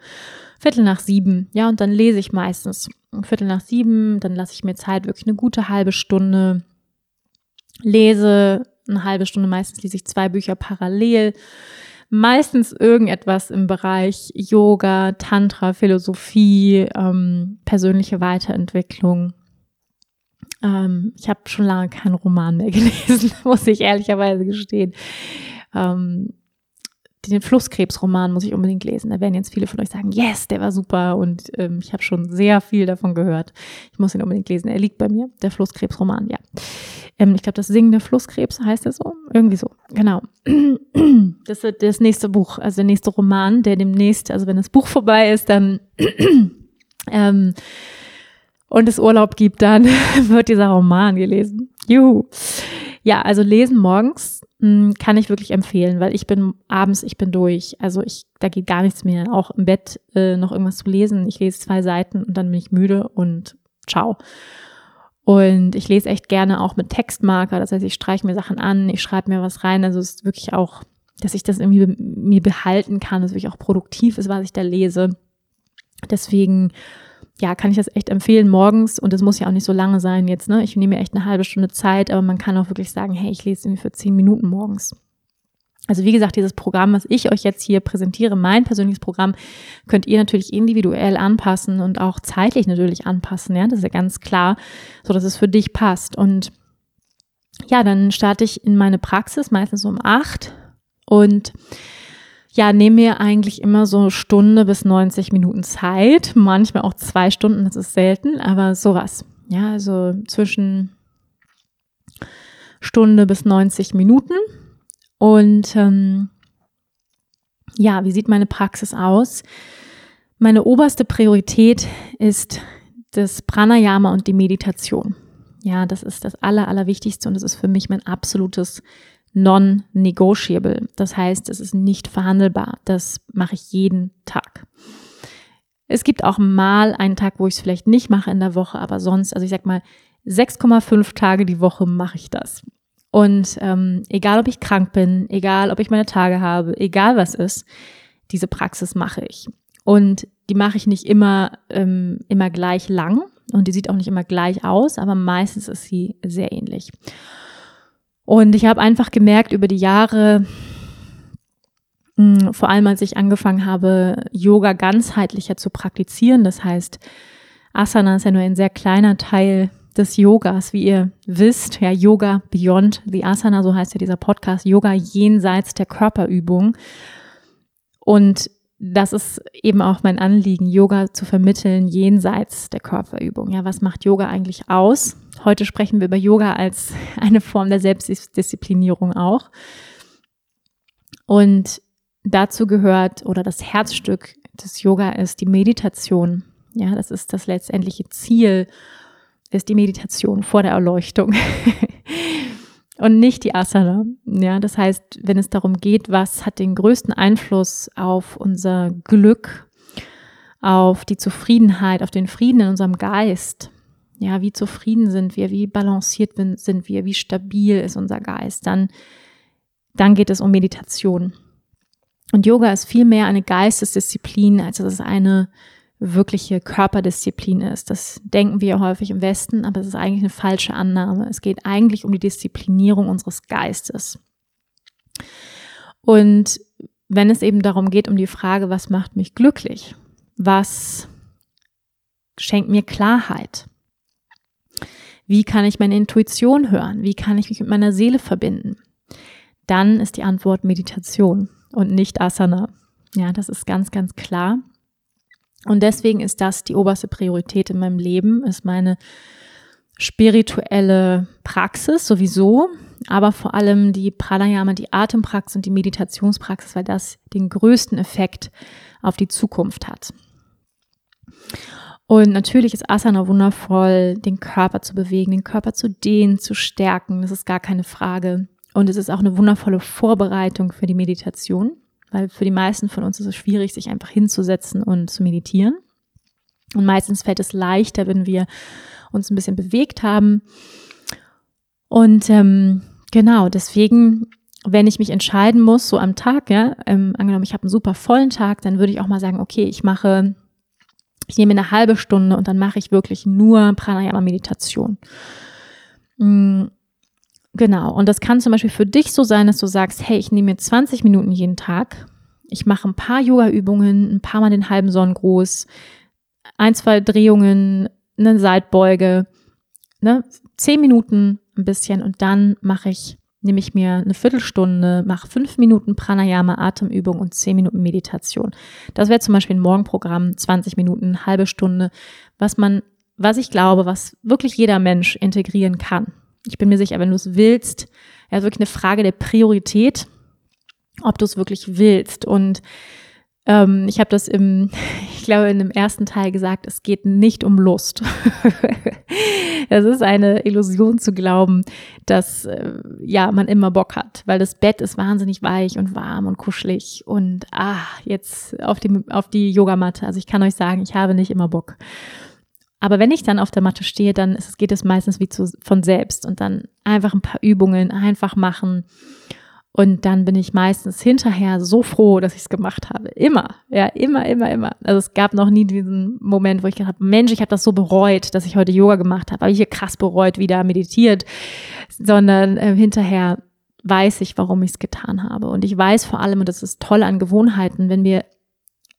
Viertel nach sieben. Ja, und dann lese ich meistens um Viertel nach sieben, dann lasse ich mir Zeit, wirklich eine gute halbe Stunde, lese eine halbe Stunde, meistens lese ich zwei Bücher parallel, meistens irgendetwas im Bereich Yoga, Tantra, Philosophie, ähm, persönliche Weiterentwicklung. Ähm, ich habe schon lange keinen Roman mehr gelesen, muss ich ehrlicherweise gestehen. Ähm, den Flusskrebsroman muss ich unbedingt lesen. Da werden jetzt viele von euch sagen, yes, der war super und ähm, ich habe schon sehr viel davon gehört. Ich muss ihn unbedingt lesen. Er liegt bei mir, der Flusskrebsroman, ja. Ähm, ich glaube, das Singende Flusskrebs heißt er so, irgendwie so, genau. Das ist das nächste Buch, also der nächste Roman, der demnächst, also wenn das Buch vorbei ist, dann ähm, und es Urlaub gibt, dann wird dieser Roman gelesen. Juhu. Ja, also lesen morgens mh, hm, kann ich wirklich empfehlen, weil ich bin abends, ich bin durch. Also ich, da geht gar nichts mehr. Auch im Bett äh, noch irgendwas zu lesen. Ich lese zwei Seiten und dann bin ich müde und ciao. Und ich lese echt gerne auch mit Textmarker. Das heißt, ich streiche mir Sachen an, ich schreibe mir was rein. Also es ist wirklich auch, dass ich das irgendwie mir behalten kann, dass wirklich auch produktiv ist, was ich da lese. Deswegen ja, kann ich das echt empfehlen morgens und es muss ja auch nicht so lange sein jetzt, ne? Ich nehme mir echt eine halbe Stunde Zeit, aber man kann auch wirklich sagen, hey, ich lese irgendwie für zehn Minuten morgens. Also wie gesagt, dieses Programm, was ich euch jetzt hier präsentiere, mein persönliches Programm, könnt ihr natürlich individuell anpassen und auch zeitlich natürlich anpassen, ja, das ist ja ganz klar, so dass es für dich passt. Und ja, dann starte ich in meine Praxis meistens um acht und ja, nehme mir eigentlich immer so Stunde bis 90 Minuten Zeit, manchmal auch zwei Stunden, das ist selten, aber sowas. Ja, also zwischen Stunde bis 90 Minuten. Und ähm, ja, wie sieht meine Praxis aus? Meine oberste Priorität ist das Pranayama und die Meditation. Ja, das ist das Aller, Allerwichtigste und das ist für mich mein absolutes non-negotiable. Das heißt, es ist nicht verhandelbar. Das mache ich jeden Tag. Es gibt auch mal einen Tag, wo ich es vielleicht nicht mache in der Woche, aber sonst, also ich sag mal, 6,5 Tage die Woche mache ich das. Und ähm, egal, ob ich krank bin, egal, ob ich meine Tage habe, egal was ist, diese Praxis mache ich. Und die mache ich nicht immer, ähm, immer gleich lang und die sieht auch nicht immer gleich aus, aber meistens ist sie sehr ähnlich. Und ich habe einfach gemerkt über die Jahre, hm, vor allem als ich angefangen habe, Yoga ganzheitlicher zu praktizieren, das heißt, Asana ist ja nur ein sehr kleiner Teil des Yogas, wie ihr wisst, ja, Yoga Beyond the Asana, so heißt ja dieser Podcast, Yoga jenseits der Körperübung. Und das ist eben auch mein Anliegen, Yoga zu vermitteln jenseits der Körperübung. Ja, was macht Yoga eigentlich aus? Heute sprechen wir über Yoga als eine Form der Selbstdisziplinierung auch. Und dazu gehört oder das Herzstück des Yoga ist die Meditation. Ja, das ist das letztendliche Ziel, ist die Meditation vor der Erleuchtung. und nicht die Asana. Ja, das heißt, wenn es darum geht, was hat den größten Einfluss auf unser Glück, auf die Zufriedenheit, auf den Frieden in unserem Geist. Ja, wie zufrieden sind wir, wie balanciert sind wir, wie stabil ist unser Geist, dann, dann geht es um Meditation. Und Yoga ist viel mehr eine Geistesdisziplin, als es eine wirkliche Körperdisziplin ist. Das denken wir häufig im Westen, aber es ist eigentlich eine falsche Annahme. Es geht eigentlich um die Disziplinierung unseres Geistes. Und wenn es eben darum geht, um die Frage, was macht mich glücklich? Was schenkt mir Klarheit? Wie kann ich meine Intuition hören? Wie kann ich mich mit meiner Seele verbinden? Dann ist die Antwort Meditation und nicht Asana. Ja, das ist ganz, ganz klar. Und deswegen ist das die oberste Priorität in meinem Leben, ist meine spirituelle Praxis sowieso, aber vor allem die Pranayama, die Atempraxis und die Meditationspraxis, weil das den größten Effekt auf die Zukunft hat. Und natürlich ist Asana wundervoll, den Körper zu bewegen, den Körper zu dehnen, zu stärken. Das ist gar keine Frage. Und es ist auch eine wundervolle Vorbereitung für die Meditation weil für die meisten von uns ist es schwierig, sich einfach hinzusetzen und zu meditieren. Und meistens fällt es leichter, wenn wir uns ein bisschen bewegt haben. Und ähm, genau, deswegen, wenn ich mich entscheiden muss, so am Tag, ja, ähm, angenommen, ich habe einen super vollen Tag, dann würde ich auch mal sagen, okay, ich mache, ich nehme eine halbe Stunde und dann mache ich wirklich nur Pranayama-Meditation. Mhm Genau. Und das kann zum Beispiel für dich so sein, dass du sagst, hey, ich nehme mir 20 Minuten jeden Tag. Ich mache ein paar Yoga-Übungen, ein paar Mal den halben Sonnengruß, ein, zwei Drehungen, eine Seitbeuge, ne, zehn Minuten ein bisschen und dann mache ich, nehme ich mir eine Viertelstunde, mache fünf Minuten Pranayama, Atemübung und zehn Minuten Meditation. Das wäre zum Beispiel ein Morgenprogramm, 20 Minuten, halbe Stunde, was man, was ich glaube, was wirklich jeder Mensch integrieren kann. Ich bin mir sicher, wenn du es willst, ja, ist wirklich eine Frage der Priorität, ob du es wirklich willst. Und ähm, ich habe das im, ich glaube, in dem ersten Teil gesagt, es geht nicht um Lust. Es ist eine Illusion zu glauben, dass äh, ja man immer Bock hat, weil das Bett ist wahnsinnig weich und warm und kuschelig und ah, jetzt auf die, auf die Yogamatte. Also ich kann euch sagen, ich habe nicht immer Bock. Aber wenn ich dann auf der Matte stehe, dann ist, geht es meistens wie zu, von selbst und dann einfach ein paar Übungen einfach machen. Und dann bin ich meistens hinterher so froh, dass ich es gemacht habe. Immer, ja, immer, immer, immer. Also es gab noch nie diesen Moment, wo ich gedacht habe, Mensch, ich habe das so bereut, dass ich heute Yoga gemacht habe. Habe ich hier krass bereut, wieder meditiert, sondern äh, hinterher weiß ich, warum ich es getan habe. Und ich weiß vor allem, und das ist toll an Gewohnheiten, wenn wir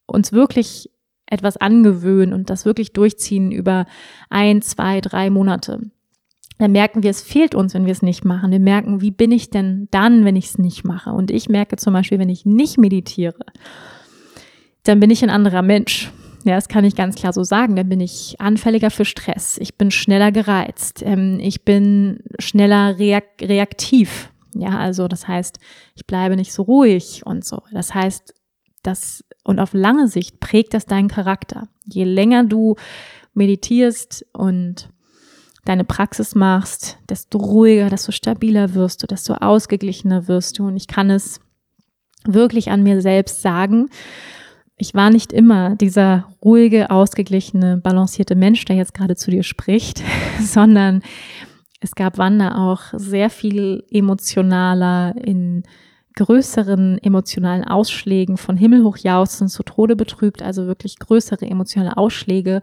uns wirklich etwas angewöhnen und das wirklich durchziehen über ein, zwei, drei Monate, dann merken wir, es fehlt uns, wenn wir es nicht machen. Wir merken, wie bin ich denn dann, wenn ich es nicht mache? Und ich merke zum Beispiel, wenn ich nicht meditiere, dann bin ich ein anderer Mensch. Ja, das kann ich ganz klar so sagen. Dann bin ich anfälliger für Stress. Ich bin schneller gereizt. Ähm, ich bin schneller reaktiv. Ja, also das heißt, ich bleibe nicht so ruhig und so. Das heißt, das und auf lange Sicht prägt das deinen Charakter. Je länger du meditierst und deine Praxis machst, desto ruhiger, desto stabiler wirst du, desto ausgeglichener wirst du. Und ich kann es wirklich an mir selbst sagen. Ich war nicht immer dieser ruhige, ausgeglichene, balancierte Mensch, der jetzt gerade zu dir spricht, sondern es gab Wanda auch sehr viel emotionaler in größeren emotionalen Ausschlägen von Himmel hoch jauchzen zu Tode betrübt, also wirklich größere emotionale Ausschläge.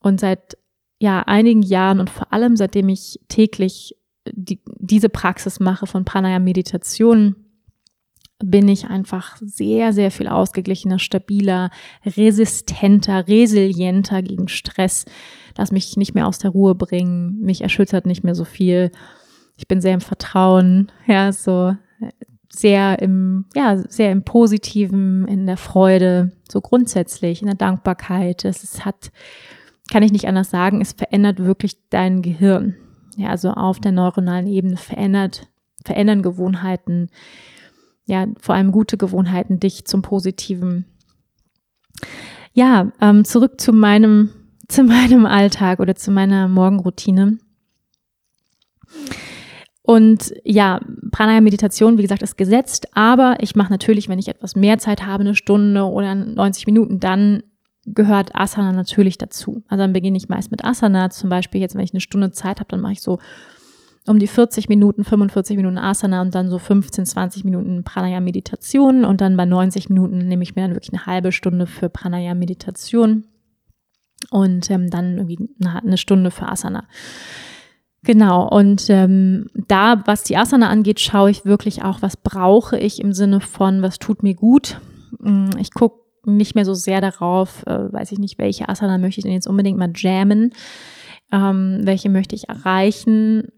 Und seit ja einigen Jahren und vor allem seitdem ich täglich die, diese Praxis mache von Pranayama Meditation, bin ich einfach sehr, sehr viel ausgeglichener, stabiler, resistenter, resilienter gegen Stress. Lass mich nicht mehr aus der Ruhe bringen, mich erschüttert nicht mehr so viel. Ich bin sehr im Vertrauen, ja, so sehr im, ja, sehr im Positiven, in der Freude, so grundsätzlich, in der Dankbarkeit. Es hat, kann ich nicht anders sagen, es verändert wirklich dein Gehirn. Ja, also auf der neuronalen Ebene verändert, verändern Gewohnheiten, ja, vor allem gute Gewohnheiten dich zum Positiven. Ja, ähm, zurück zu meinem, zu meinem Alltag oder zu meiner Morgenroutine. Und ja, Pranayama-Meditation, wie gesagt, ist gesetzt, aber ich mache natürlich, wenn ich etwas mehr Zeit habe, eine Stunde oder 90 Minuten, dann gehört Asana natürlich dazu. Also dann beginne ich meist mit Asana, zum Beispiel jetzt, wenn ich eine Stunde Zeit habe, dann mache ich so um die 40 Minuten, 45 Minuten Asana und dann so 15, 20 Minuten Pranayama-Meditation und dann bei 90 Minuten nehme ich mir dann wirklich eine halbe Stunde für Pranayama-Meditation und ähm, dann irgendwie eine Stunde für Asana. Genau, und ähm, da, was die Asana angeht, schaue ich wirklich auch, was brauche ich im Sinne von, was tut mir gut. Mm, ich gucke nicht mehr so sehr darauf, äh, weiß ich nicht, welche Asana möchte ich denn jetzt unbedingt mal jammen, ähm, welche möchte ich erreichen.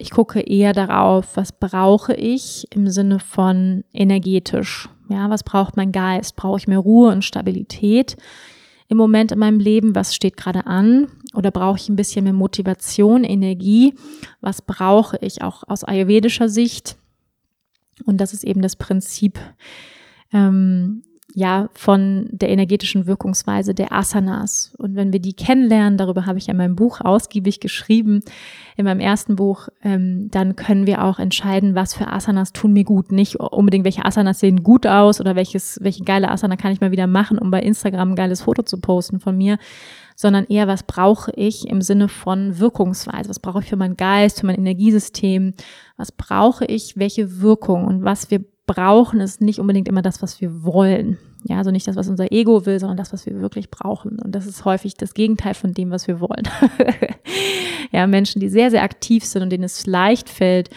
Ich gucke eher darauf, was brauche ich im Sinne von energetisch. Ja, was braucht mein Geist? Brauche ich mehr Ruhe und Stabilität? Im Moment in meinem Leben? Was steht gerade an? Oder brauche ich ein bisschen mehr Motivation, Energie? Was brauche ich auch aus ayurvedischer Sicht? Und das ist eben das Prinzip, ähm, ja, von der energetischen Wirkungsweise der Asanas. Und wenn wir die kennenlernen, darüber habe ich ja in meinem Buch ausgiebig geschrieben, in meinem ersten Buch, ähm, dann können wir auch entscheiden, was für Asanas tun mir gut. Nicht unbedingt, welche Asanas sehen gut aus oder welches, welche geile Asana kann ich mal wieder machen, um bei Instagram ein geiles Foto zu posten von mir, sondern eher, was brauche ich im Sinne von Wirkungsweise? Was brauche ich für meinen Geist, für mein Energiesystem? Was brauche ich, welche Wirkung und was wir brauchen ist nicht unbedingt immer das, was wir wollen. Ja, also nicht das, was unser Ego will, sondern das, was wir wirklich brauchen. Und das ist häufig das Gegenteil von dem, was wir wollen. ja, Menschen, die sehr, sehr aktiv sind und denen es leicht fällt,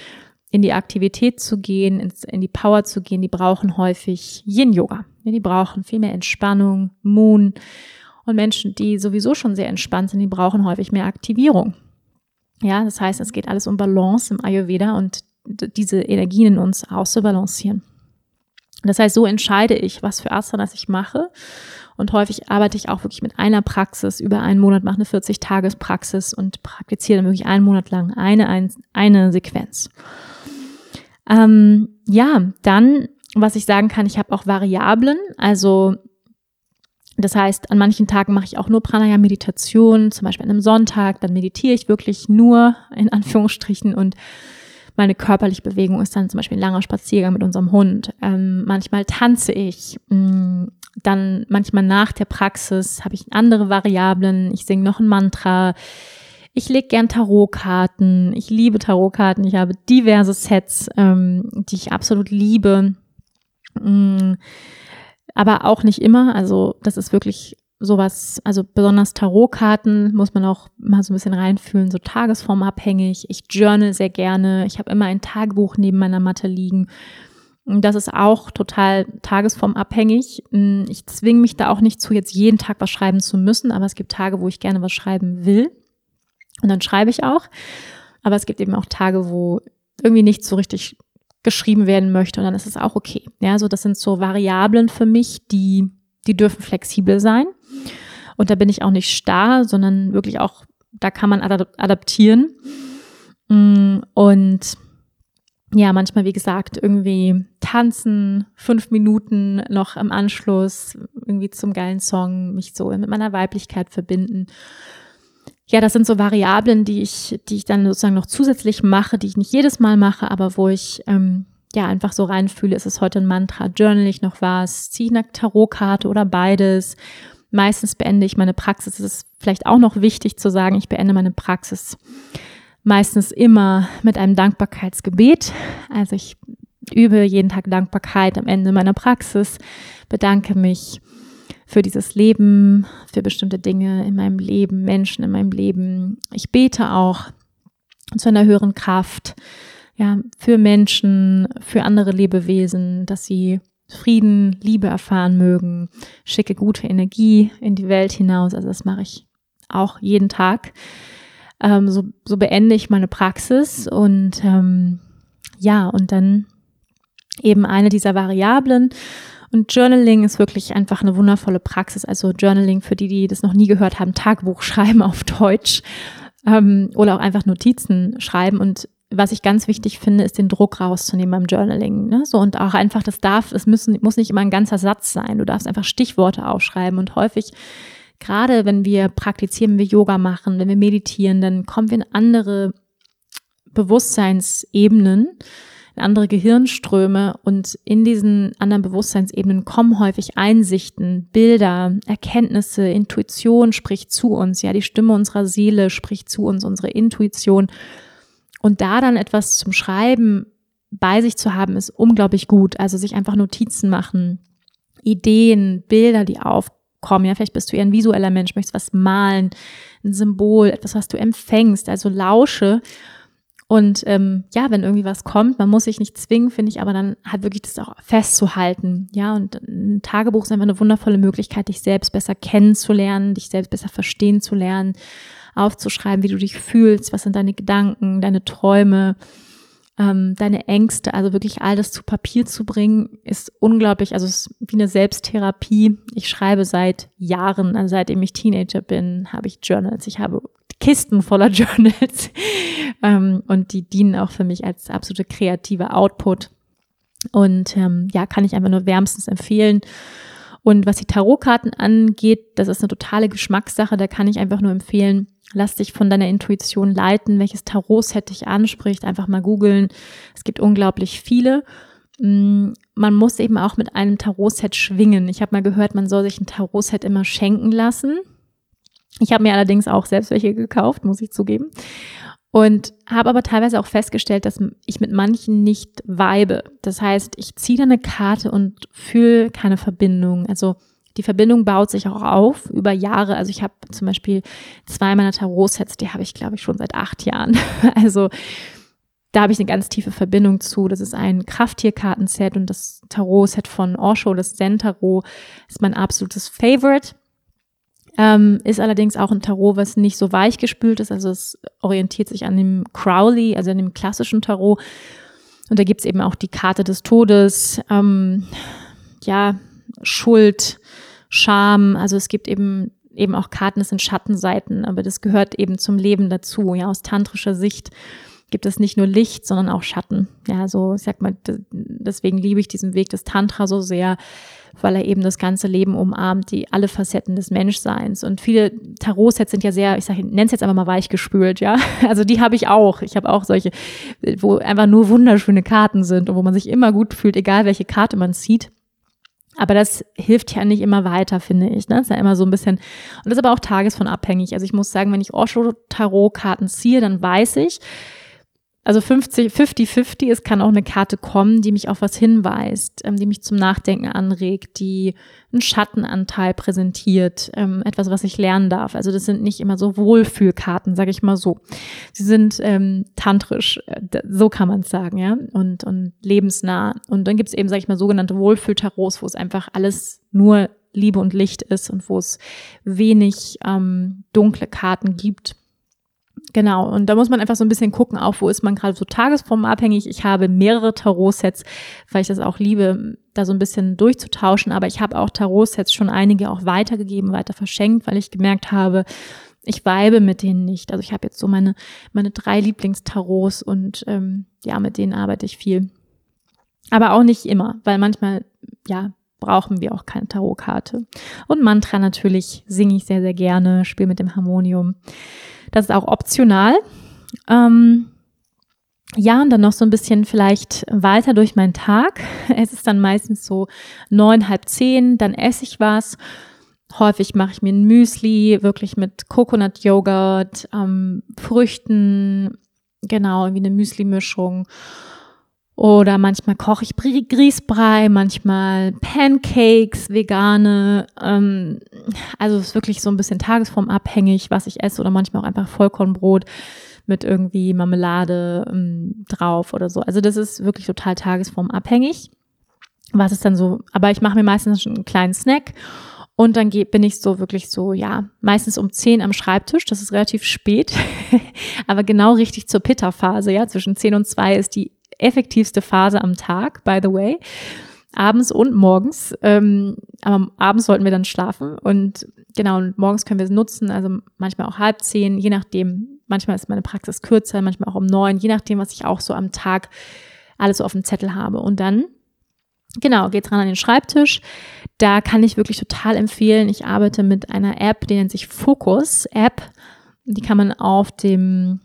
in die Aktivität zu gehen, in die Power zu gehen, die brauchen häufig Yin-Yoga. Die brauchen viel mehr Entspannung, Moon. Und Menschen, die sowieso schon sehr entspannt sind, die brauchen häufig mehr Aktivierung. Ja, das heißt, es geht alles um Balance im Ayurveda und diese Energien in uns auszubalancieren. Das heißt, so entscheide ich, was für Asanas ich mache. Und häufig arbeite ich auch wirklich mit einer Praxis über einen Monat, mache eine 40-Tages-Praxis und praktiziere dann wirklich einen Monat lang eine, eine, eine Sequenz. Ähm, ja, dann, was ich sagen kann, ich habe auch Variablen. Also das heißt, an manchen Tagen mache ich auch nur Pranayama-Meditation, zum Beispiel an einem Sonntag, dann meditiere ich wirklich nur in Anführungsstrichen und meine körperliche Bewegung ist dann zum Beispiel ein langer Spaziergang mit unserem Hund. Ähm, manchmal tanze ich. Mm, dann manchmal nach der Praxis habe ich andere Variablen. Ich singe noch ein Mantra. Ich lege gern Tarotkarten. Ich liebe Tarotkarten. Ich habe diverse Sets, ähm, die ich absolut liebe. Mm, aber auch nicht immer. Also das ist wirklich sowas, also besonders Tarotkarten muss man auch mal so ein bisschen reinfühlen, so tagesformabhängig. Ich journal sehr gerne. Ich habe immer ein Tagebuch neben meiner Matte liegen. Und das ist auch total tagesformabhängig. Hm, ich zwinge mich da auch nicht zu, jetzt jeden Tag was schreiben zu müssen, aber es gibt Tage, wo ich gerne was schreiben will. Und dann schreibe ich auch. Aber es gibt eben auch Tage, wo irgendwie nicht so richtig geschrieben werden möchte und dann ist es auch okay. Ja, so das sind so Variablen für mich, die die dürfen flexibel sein. Und da bin ich auch nicht starr, sondern wirklich auch, da kann man adaptieren. Mm, und ja, manchmal, wie gesagt, irgendwie tanzen, fünf Minuten noch im Anschluss, irgendwie zum geilen Song, mich so mit meiner Weiblichkeit verbinden. Ja, das sind so Variablen, die ich, die ich dann sozusagen noch zusätzlich mache, die ich nicht jedes Mal mache, aber wo ich ähm, ja einfach so reinfühle, ist es heute ein Mantra, journal ich noch was, ziehe ich eine Tarotkarte oder beides. Meistens beende ich meine Praxis. Es ist vielleicht auch noch wichtig zu sagen, ich beende meine Praxis meistens immer mit einem Dankbarkeitsgebet. Also ich übe jeden Tag Dankbarkeit am Ende meiner Praxis, bedanke mich für dieses Leben, für bestimmte Dinge in meinem Leben, Menschen in meinem Leben. Ich bete auch zu einer höheren Kraft, ja, für Menschen, für andere Lebewesen, dass sie Frieden, Liebe erfahren mögen, schicke gute Energie in die Welt hinaus. Also das mache ich auch jeden Tag. Ähm, so, so beende ich meine Praxis und ähm, ja, und dann eben eine dieser Variablen. Und Journaling ist wirklich einfach eine wundervolle Praxis. Also Journaling für die, die das noch nie gehört haben, Tagebuch schreiben auf Deutsch ähm, oder auch einfach Notizen schreiben. Und was ich ganz wichtig finde, ist den Druck rauszunehmen beim Journaling. Ne? So und auch einfach, das darf, es müssen, muss nicht immer ein ganzer Satz sein. Du darfst einfach Stichworte aufschreiben und häufig gerade wenn wir praktizieren, wenn wir Yoga machen, wenn wir meditieren, dann kommen wir in andere Bewusstseinsebenen, in andere Gehirnströme und in diesen anderen Bewusstseinsebenen kommen häufig Einsichten, Bilder, Erkenntnisse, Intuition spricht zu uns, ja, die Stimme unserer Seele spricht zu uns, unsere Intuition und da dann etwas zum Schreiben bei sich zu haben, ist unglaublich gut. Also sich einfach Notizen machen, Ideen, Bilder, die aufkommen. Ja, vielleicht bist du eher ein visueller Mensch, möchtest was malen, ein Symbol, etwas, was du empfängst. Also lausche. Und ähm, ja, wenn irgendwie was kommt, man muss sich nicht zwingen, finde ich, aber dann halt wirklich das auch festzuhalten. Ja, und ein Tagebuch ist einfach eine wundervolle Möglichkeit, dich selbst besser kennenzulernen, dich selbst besser verstehen zu lernen aufzuschreiben, wie du dich fühlst, was sind deine Gedanken, deine Träume, ähm, deine Ängste, also wirklich all das zu Papier zu bringen, ist unglaublich, also es ist wie eine Selbsttherapie. Ich schreibe seit Jahren, also seitdem ich Teenager bin, habe ich Journals. Ich habe Kisten voller Journals ähm, und die dienen auch für mich als absolute kreative Output. Und ähm, ja, kann ich einfach nur wärmstens empfehlen. Und was die Tarotkarten angeht, das ist eine totale Geschmackssache. Da kann ich einfach nur empfehlen, Lass dich von deiner Intuition leiten, welches Tarot-Set dich anspricht. Einfach mal googeln. Es gibt unglaublich viele. Mm, man muss eben auch mit einem Tarot-Set schwingen. Ich habe mal gehört, man soll sich ein Tarot-Set immer schenken lassen. Ich habe mir allerdings auch selbst welche gekauft, muss ich zugeben. Und habe aber teilweise auch festgestellt, dass ich mit manchen nicht weibe. Das heißt, ich ziehe da eine Karte und fühle keine Verbindung. Also die Verbindung baut sich auch auf über Jahre. Also ich habe zum Beispiel zwei meiner Tarot-Sets, die habe ich, glaube ich, schon seit acht Jahren. Also da habe ich eine ganz tiefe Verbindung zu. Das ist ein Krafttierkartenset und das Tarot-Set von Osho, das Zen-Tarot, ist mein absolutes Favorite. Ähm, ist allerdings auch ein Tarot, was nicht so weich gespült ist. Also es orientiert sich an dem Crowley, also an dem klassischen Tarot. Und da gibt es eben auch die Karte des Todes, ähm, ja, Schuld, Scham. Also es gibt eben eben auch Karten, das sind Schattenseiten, aber das gehört eben zum Leben dazu. Ja, aus tantrischer Sicht gibt es nicht nur Licht, sondern auch Schatten. Ja, so, ich sag mal, deswegen liebe ich diesen Weg des Tantra so sehr, weil er eben das ganze Leben umarmt, die alle Facetten des Menschseins. Und viele Tarotsets sind ja sehr, ich sage, nenne es jetzt einfach mal weichgespült, ja. Also die habe ich auch. Ich habe auch solche, wo einfach nur wunderschöne Karten sind und wo man sich immer gut fühlt, egal welche Karte man zieht. Aber das hilft ja nicht immer weiter, finde ich. Ne? Das ist ja immer so ein bisschen, und das ist aber auch tagesvon abhängig. Also ich muss sagen, wenn ich Osho-Tarot-Karten ziehe, dann weiß ich, also 50, 50-50, es kann auch eine Karte kommen, die mich auf was hinweist, ähm, die mich zum Nachdenken anregt, die einen Schattenanteil präsentiert, ähm, etwas, was ich lernen darf. Also das sind nicht immer so Wohlfühlkarten, sage ich mal so. Sie sind ähm, tantrisch, äh, so kann man es sagen, ja, und, und lebensnah. Und dann gibt es eben, sage ich mal, sogenannte Wohlfühltarots, wo es einfach alles nur Liebe und Licht ist und wo es wenig ähm, dunkle Karten gibt. Genau, und da muss man einfach so ein bisschen gucken, auch wo ist man gerade so tagesformabhängig. Ich habe mehrere Tarot-Sets, weil ich das auch liebe, da so ein bisschen durchzutauschen. Aber ich habe auch Tarot-Sets schon einige auch weitergegeben, weiter verschenkt, weil ich gemerkt habe, ich weibe mit denen nicht. Also ich habe jetzt so meine, meine drei Lieblingstarots und ähm, ja, mit denen arbeite ich viel. Aber auch nicht immer, weil manchmal, ja, brauchen wir auch keine Tarotkarte. Und Mantra natürlich singe ich sehr, sehr gerne, spiele mit dem Harmonium. Das ist auch optional. Ähm, ja, und dann noch so ein bisschen vielleicht weiter durch meinen Tag. Es ist dann meistens so neun, halb zehn, dann esse ich was. Häufig mache ich mir ein Müsli, wirklich mit Coconut-Joghurt, ähm, Früchten, genau, irgendwie eine Müsli-Mischung. Oder manchmal koche ich Grießbrei, manchmal Pancakes, vegane. Ähm, also es ist wirklich so ein bisschen tagesformabhängig, was ich esse. Oder manchmal auch einfach Vollkornbrot mit irgendwie Marmelade ähm, drauf oder so. Also das ist wirklich total tagesformabhängig. Was ist dann so, aber ich mache mir meistens einen kleinen Snack und dann bin ich so wirklich so, ja, meistens um zehn am Schreibtisch. Das ist relativ spät, aber genau richtig zur Pitta-Phase. Ja, zwischen zehn und zwei ist die effektivste Phase am Tag, by the way. Abends und morgens. Ähm, aber abends sollten wir dann schlafen. Und genau, und morgens können wir es nutzen, also manchmal auch halb zehn, je nachdem. Manchmal ist meine Praxis kürzer, manchmal auch um neun, je nachdem, was ich auch so am Tag alles so auf dem Zettel habe. Und dann Genau, geht's ran an den Schreibtisch. Da kann ich wirklich total empfehlen. Ich arbeite mit einer App, die nennt sich Focus App. Die kann man auf dem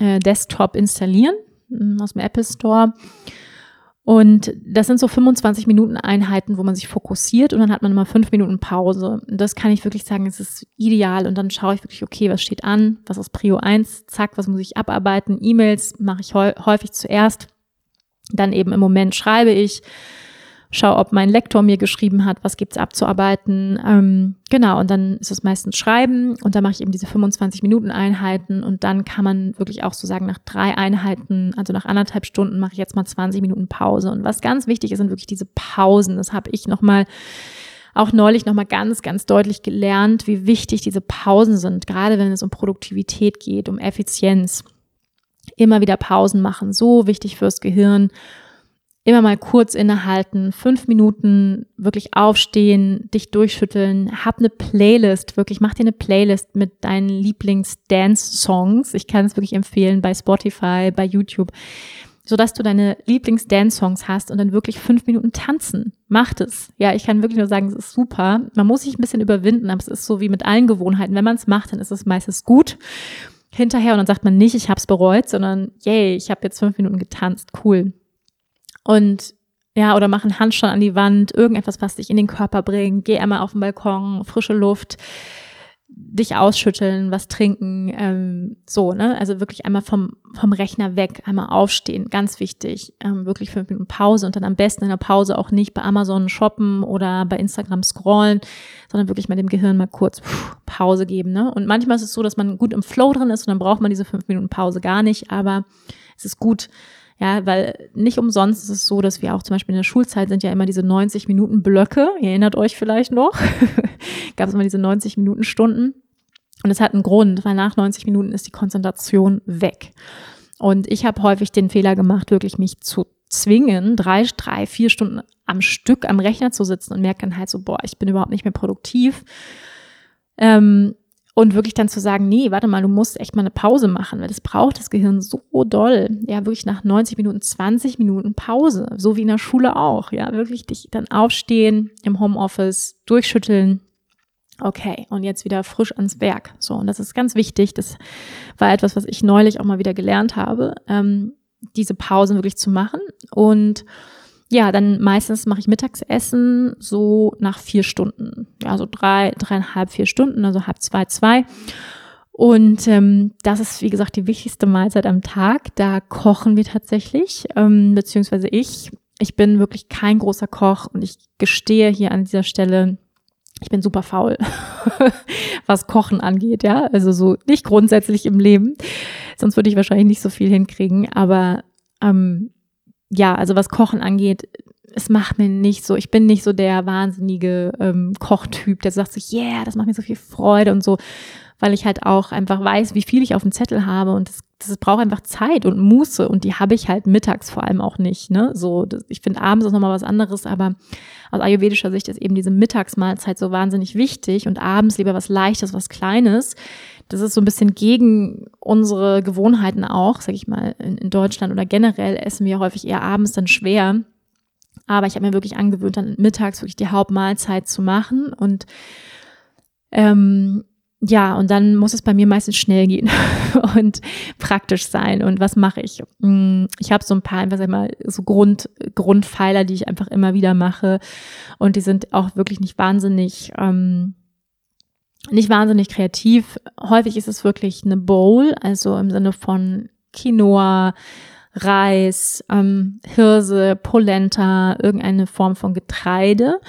äh, Desktop installieren aus dem Apple Store. Und das sind so 25 Minuten Einheiten, wo man sich fokussiert und dann hat man immer fünf Minuten Pause. Und das kann ich wirklich sagen, es ist ideal. Und dann schaue ich wirklich, okay, was steht an? Was ist Prio 1? Zack, was muss ich abarbeiten? E-Mails mache ich häufig zuerst. Dann eben im Moment schreibe ich schau, ob mein Lektor mir geschrieben hat, was gibt's abzuarbeiten. Ähm, genau, und dann ist es meistens Schreiben und dann mache ich eben diese 25 Minuten Einheiten und dann kann man wirklich auch so sagen, nach drei Einheiten, also nach anderthalb Stunden mache ich jetzt mal 20 Minuten Pause. Und was ganz wichtig ist, sind wirklich diese Pausen. Das habe ich nochmal auch neulich nochmal ganz, ganz deutlich gelernt, wie wichtig diese Pausen sind, gerade wenn es um Produktivität geht, um Effizienz. Immer wieder Pausen machen, so wichtig fürs Gehirn immer mal kurz innehalten, fünf Minuten wirklich aufstehen, dich durchschütteln, hab eine Playlist, wirklich mach dir eine Playlist mit deinen Lieblings-Dance-Songs. Ich kann es wirklich empfehlen bei Spotify, bei YouTube, sodass du deine Lieblings-Dance-Songs hast und dann wirklich fünf Minuten tanzen. Macht es. Ja, ich kann wirklich nur sagen, es ist super. Man muss sich ein bisschen überwinden, aber es ist so wie mit allen Gewohnheiten. Wenn man es macht, dann ist es meistens gut hinterher und dann sagt man nicht, ich habe es bereut, sondern yay, ich habe jetzt fünf Minuten getanzt, cool. Und ja, oder mach einen Handstand an die Wand, irgendetwas, was dich in den Körper bringt. Geh einmal auf den Balkon, frische Luft, dich ausschütteln, was trinken, ähm, so, ne? Also wirklich einmal vom, vom Rechner weg, einmal aufstehen, ganz wichtig. Ähm, wirklich fünf Minuten Pause und dann am besten in der Pause auch nicht bei Amazon shoppen oder bei Instagram scrollen, sondern wirklich mal dem Gehirn mal kurz pff, Pause geben, ne? Und manchmal ist es so, dass man gut im Flow drin ist und dann braucht man diese fünf Minuten Pause gar nicht, aber es ist gut, ja, weil nicht umsonst ist es so, dass wir auch zum Beispiel in der Schulzeit sind ja immer diese 90 Minuten Blöcke. Ihr erinnert euch vielleicht noch. Gab es immer diese 90 Minuten Stunden. Und es hat einen Grund, weil nach 90 Minuten ist die Konzentration weg. Und ich habe häufig den Fehler gemacht, wirklich mich zu zwingen, drei, drei, vier Stunden am Stück am Rechner zu sitzen und merke dann halt so, boah, ich bin überhaupt nicht mehr produktiv. Ähm, und wirklich dann zu sagen, nee, warte mal, du musst echt mal eine Pause machen, weil das braucht das Gehirn so doll. Ja, wirklich nach 90 Minuten, 20 Minuten Pause, so wie in der Schule auch. Ja, wirklich dich dann aufstehen im Homeoffice, durchschütteln. Okay, und jetzt wieder frisch ans Werk. So, und das ist ganz wichtig. Das war etwas, was ich neulich auch mal wieder gelernt habe, ähm, diese Pausen wirklich zu machen. Und ja, dann meistens mache ich Mittagsessen so nach vier Stunden. Ja, so drei, dreieinhalb, vier Stunden, also halb zwei, zwei. Und ähm, das ist, wie gesagt, die wichtigste Mahlzeit am Tag. Da kochen wir tatsächlich, ähm, beziehungsweise ich. Ich bin wirklich kein großer Koch und ich gestehe hier an dieser Stelle, ich bin super faul, was Kochen angeht, ja. Also so nicht grundsätzlich im Leben. Sonst würde ich wahrscheinlich nicht so viel hinkriegen. Aber ähm, ja, also was Kochen angeht, es macht mir nicht so, ich bin nicht so der wahnsinnige ähm, Kochtyp, der sagt sich, yeah, das macht mir so viel Freude und so, weil ich halt auch einfach weiß, wie viel ich auf dem Zettel habe und das, das braucht einfach Zeit und Muße und die habe ich halt mittags vor allem auch nicht, ne, so, das, ich finde abends ist nochmal was anderes, aber aus ayurvedischer Sicht ist eben diese Mittagsmahlzeit so wahnsinnig wichtig und abends lieber was Leichtes, was Kleines, das ist so ein bisschen gegen unsere Gewohnheiten auch, sag ich mal, in, in Deutschland oder generell essen wir häufig eher abends dann schwer. Aber ich habe mir wirklich angewöhnt, dann mittags wirklich die Hauptmahlzeit zu machen. Und ähm, ja, und dann muss es bei mir meistens schnell gehen und praktisch sein. Und was mache ich? Mm, ich habe so ein paar, einfach mal, so Grund, Grundpfeiler, die ich einfach immer wieder mache. Und die sind auch wirklich nicht wahnsinnig ähm, nicht wahnsinnig kreativ. Häufig ist es wirklich eine Bowl, also im Sinne von Quinoa, Reis, ähm, Hirse, Polenta, irgendeine Form von Getreide,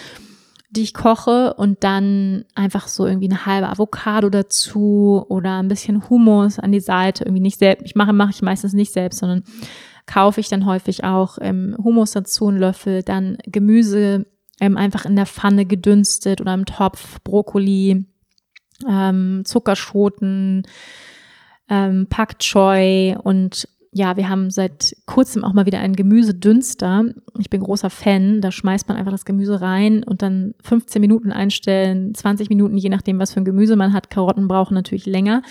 die ich koche und dann einfach so irgendwie eine halbe Avocado dazu oder ein bisschen Hummus an die Seite, irgendwie nicht selbst. Ich mache mache ich meistens nicht selbst, sondern kaufe ich dann häufig auch ähm, Hummus dazu, einen Löffel, dann Gemüse ähm, einfach in der Pfanne gedünstet oder im Topf, Brokkoli, ähm, Zuckerschoten, ähm, Pak Choi und ja, wir haben seit kurzem auch mal wieder einen Gemüsedünster. Ich bin großer Fan. Da schmeißt man einfach das Gemüse rein und dann 15 Minuten einstellen, 20 Minuten, je nachdem, was für ein Gemüse man hat. Karotten brauchen natürlich länger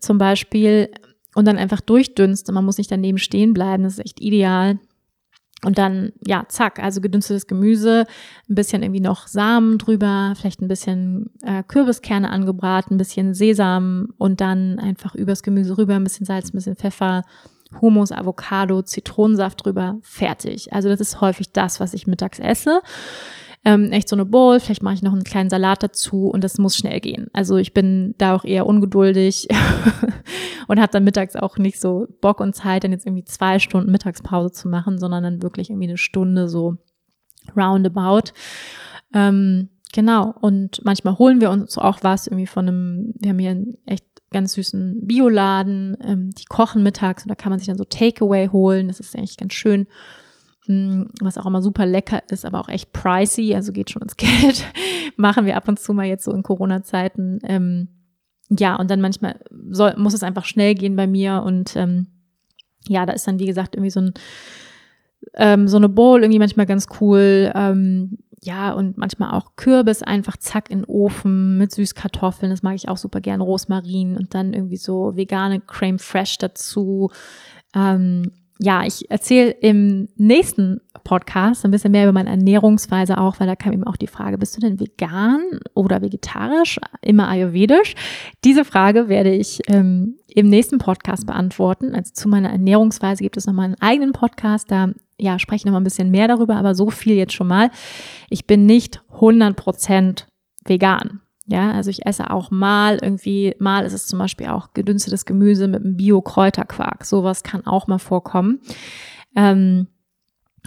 zum Beispiel. Und dann einfach durchdünsten. Man muss nicht daneben stehen bleiben. Das ist echt ideal. Und dann, ja, zack, also gedünstetes Gemüse, ein bisschen irgendwie noch Samen drüber, vielleicht ein bisschen äh, Kürbiskerne angebraten, ein bisschen Sesam und dann einfach übers Gemüse rüber, ein bisschen Salz, ein bisschen Pfeffer, Hummus, Avocado, Zitronensaft drüber, fertig. Also das ist häufig das, was ich mittags esse ähm, echt so eine Bowl, vielleicht mache ich noch einen kleinen Salat dazu und das muss schnell gehen. Also ich bin da auch eher ungeduldig und habe dann mittags auch nicht so Bock und Zeit, dann jetzt irgendwie zwei Stunden Mittagspause zu machen, sondern dann wirklich irgendwie eine Stunde so roundabout. Ähm, genau, und manchmal holen wir uns auch was irgendwie von einem, wir haben hier einen echt ganz süßen Bioladen, ähm, die kochen mittags und da kann man sich dann so Takeaway holen, das ist eigentlich ganz schön. Was auch immer super lecker ist, aber auch echt pricey, also geht schon ins Geld. Machen wir ab und zu mal jetzt so in Corona-Zeiten. Ähm, ja, und dann manchmal soll, muss es einfach schnell gehen bei mir und ähm, ja, da ist dann, wie gesagt, irgendwie so ein ähm, so eine Bowl irgendwie manchmal ganz cool. Ähm, ja, und manchmal auch Kürbis einfach zack in den Ofen mit Süßkartoffeln. Das mag ich auch super gern. Rosmarin und dann irgendwie so vegane Creme Fresh dazu. Ähm, ja, ich erzähle im nächsten Podcast ein bisschen mehr über meine Ernährungsweise auch, weil da kam eben auch die Frage, bist du denn vegan oder vegetarisch, immer ayurvedisch? Diese Frage werde ich ähm, im nächsten Podcast beantworten. Also zu meiner Ernährungsweise gibt es nochmal einen eigenen Podcast, da ja, spreche ich nochmal ein bisschen mehr darüber, aber so viel jetzt schon mal. Ich bin nicht 100% vegan. Ja, also ich esse auch mal irgendwie, mal ist es zum Beispiel auch gedünstetes Gemüse mit einem Bio-Kräuterquark. Sowas kann auch mal vorkommen. Ähm,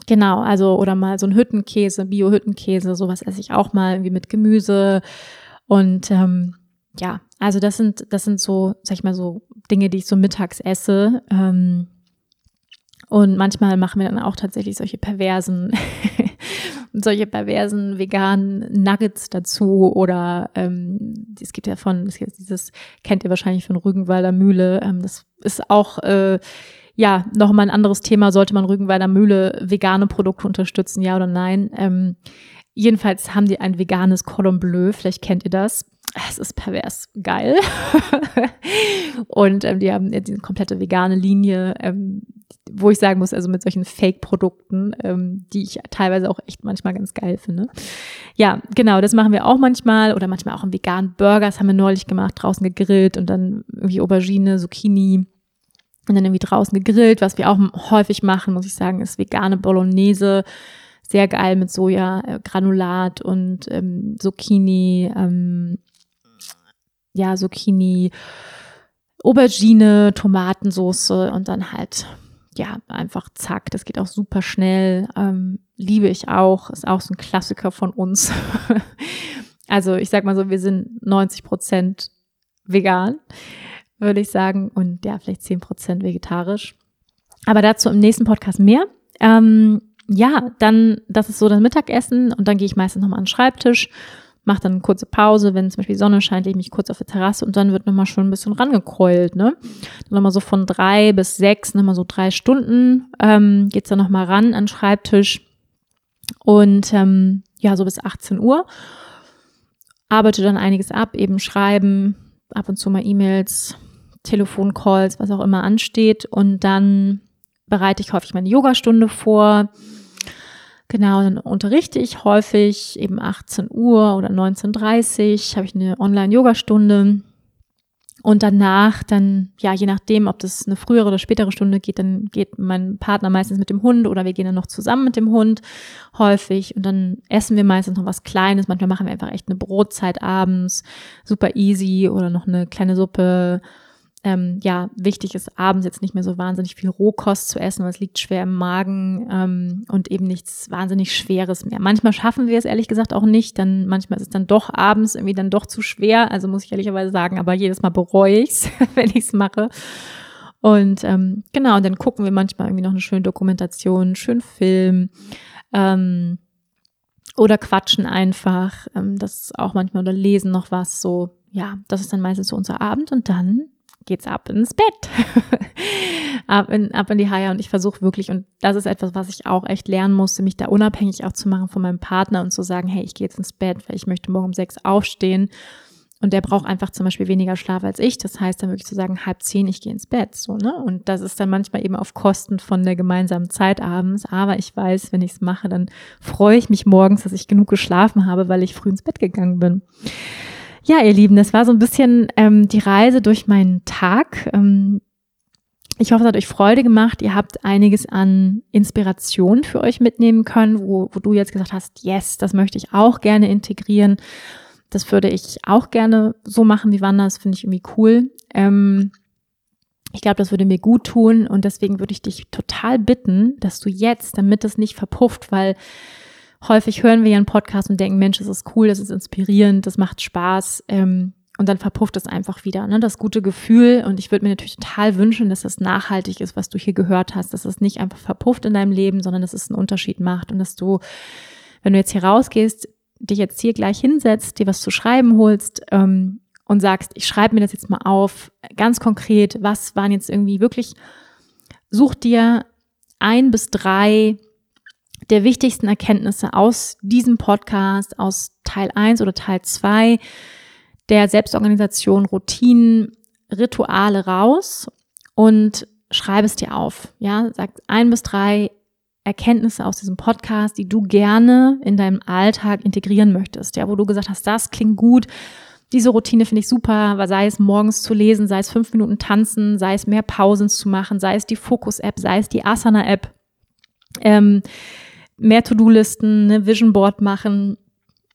genau, also oder mal so ein Hüttenkäse, Bio-Hüttenkäse, sowas esse ich auch mal irgendwie mit Gemüse. Und ähm, ja, also das sind, das sind so, sag ich mal, so Dinge, die ich so mittags esse. Ähm, und manchmal machen wir dann auch tatsächlich solche perversen solche perversen veganen Nuggets dazu oder ähm, es gibt ja von, das gibt dieses kennt ihr wahrscheinlich von Rügenwalder Mühle, ähm, das ist auch äh, ja nochmal ein anderes Thema, sollte man Rügenwalder Mühle vegane Produkte unterstützen, ja oder nein? Ähm, jedenfalls haben die ein veganes Cordon Bleu, vielleicht kennt ihr das. Es ist pervers geil. und ähm, die haben die komplette vegane Linie, ähm, wo ich sagen muss, also mit solchen Fake-Produkten, ähm, die ich teilweise auch echt manchmal ganz geil finde. Ja, genau, das machen wir auch manchmal oder manchmal auch einen veganen Burger, das haben wir neulich gemacht, draußen gegrillt und dann irgendwie Aubergine, Zucchini und dann irgendwie draußen gegrillt. Was wir auch häufig machen, muss ich sagen, ist vegane Bolognese. Sehr geil mit Soja-Granulat und ähm, Zucchini, ähm, ja, Zucchini, Aubergine, Tomatensoße und dann halt ja, einfach zack, das geht auch super schnell. Ähm, liebe ich auch, ist auch so ein Klassiker von uns. also ich sag mal so, wir sind 90 Prozent vegan, würde ich sagen, und ja, vielleicht 10 Prozent vegetarisch. Aber dazu im nächsten Podcast mehr. Ähm, ja, dann, das ist so das Mittagessen und dann gehe ich meistens nochmal an den Schreibtisch mache dann eine kurze Pause, wenn zum Beispiel die Sonne scheint, lege ich mich kurz auf der Terrasse und dann wird nochmal schon ein bisschen rangekeult, ne? Dann nochmal so von drei bis sechs, nochmal so drei Stunden ähm, geht's dann nochmal ran an den Schreibtisch und ähm, ja, so bis 18 Uhr. Arbeite dann einiges ab, eben schreiben, ab und zu mal E-Mails, Telefoncalls, was auch immer ansteht und dann bereite ich häufig meine Yogastunde vor, Genau, dann unterrichte ich häufig eben 18 Uhr oder 19.30 Uhr, habe ich eine Online-Yoga-Stunde. Und danach dann, ja, je nachdem, ob das eine frühere oder spätere Stunde geht, dann geht mein Partner meistens mit dem Hund oder wir gehen dann noch zusammen mit dem Hund häufig und dann essen wir meistens noch was Kleines. Manchmal machen wir einfach echt eine Brotzeit abends, super easy oder noch eine kleine Suppe ähm, ja, wichtig ist, abends jetzt nicht mehr so wahnsinnig viel Rohkost zu essen, weil es liegt schwer im Magen ähm, und eben nichts wahnsinnig Schweres mehr. Manchmal schaffen wir es ehrlich gesagt auch nicht, dann manchmal ist es dann doch abends irgendwie dann doch zu schwer, also muss ich ehrlicherweise sagen, aber jedes Mal bereue ich es, wenn ich es mache. Und ähm, genau, und dann gucken wir manchmal irgendwie noch eine schöne Dokumentation, einen schönen Film ähm, oder quatschen einfach, ähm, das auch manchmal oder lesen noch was so. Ja, das ist dann meistens so unser Abend und dann geht's ab ins Bett. ab, in, ab in die Haie und ich versuche wirklich, und das ist etwas, was ich auch echt lernen musste, mich da unabhängig auch zu machen von meinem Partner und zu sagen, hey, ich gehe jetzt ins Bett, weil ich möchte morgen um sechs aufstehen und der braucht einfach zum Beispiel weniger Schlaf als ich. Das heißt dann wirklich zu sagen, halb zehn, ich gehe ins Bett. So, ne? Und das ist dann manchmal eben auf Kosten von der gemeinsamen Zeit abends. Aber ich weiß, wenn ich es mache, dann freue ich mich morgens, dass ich genug geschlafen habe, weil ich früh ins Bett gegangen bin. Ja, ihr Lieben, das war so ein bisschen ähm, die Reise durch meinen Tag. Ähm, ich hoffe, es hat euch Freude gemacht. Ihr habt einiges an Inspiration für euch mitnehmen können, wo, wo du jetzt gesagt hast, yes, das möchte ich auch gerne integrieren. Das würde ich auch gerne so machen wie Wanda. Das finde ich irgendwie cool. Ähm, ich glaube, das würde mir gut tun und deswegen würde ich dich total bitten, dass du jetzt, damit es nicht verpufft, weil häufig hören wir ja einen Podcast und denken, Mensch, das ist cool, das ist inspirierend, das macht Spaß ähm, und dann verpufft es einfach wieder. Ne? Das gute Gefühl und ich würde mir natürlich total wünschen, dass das nachhaltig ist, was du hier gehört hast, dass es nicht einfach verpufft in deinem Leben, sondern dass es einen Unterschied macht und dass du, wenn du jetzt hier rausgehst, dich jetzt hier gleich hinsetzt, dir was zu schreiben holst ähm, und sagst, ich schreibe mir das jetzt mal auf, ganz konkret, was waren jetzt irgendwie wirklich, such dir ein bis drei der wichtigsten Erkenntnisse aus diesem Podcast, aus Teil 1 oder Teil 2 der Selbstorganisation, Routinen, Rituale raus und schreibe es dir auf. Ja, sag ein bis drei Erkenntnisse aus diesem Podcast, die du gerne in deinem Alltag integrieren möchtest, ja, wo du gesagt hast, das klingt gut, diese Routine finde ich super, sei es morgens zu lesen, sei es fünf Minuten tanzen, sei es mehr Pausen zu machen, sei es die Fokus-App, sei es die Asana-App, ähm, mehr To-Do-Listen, ne, Vision Board machen,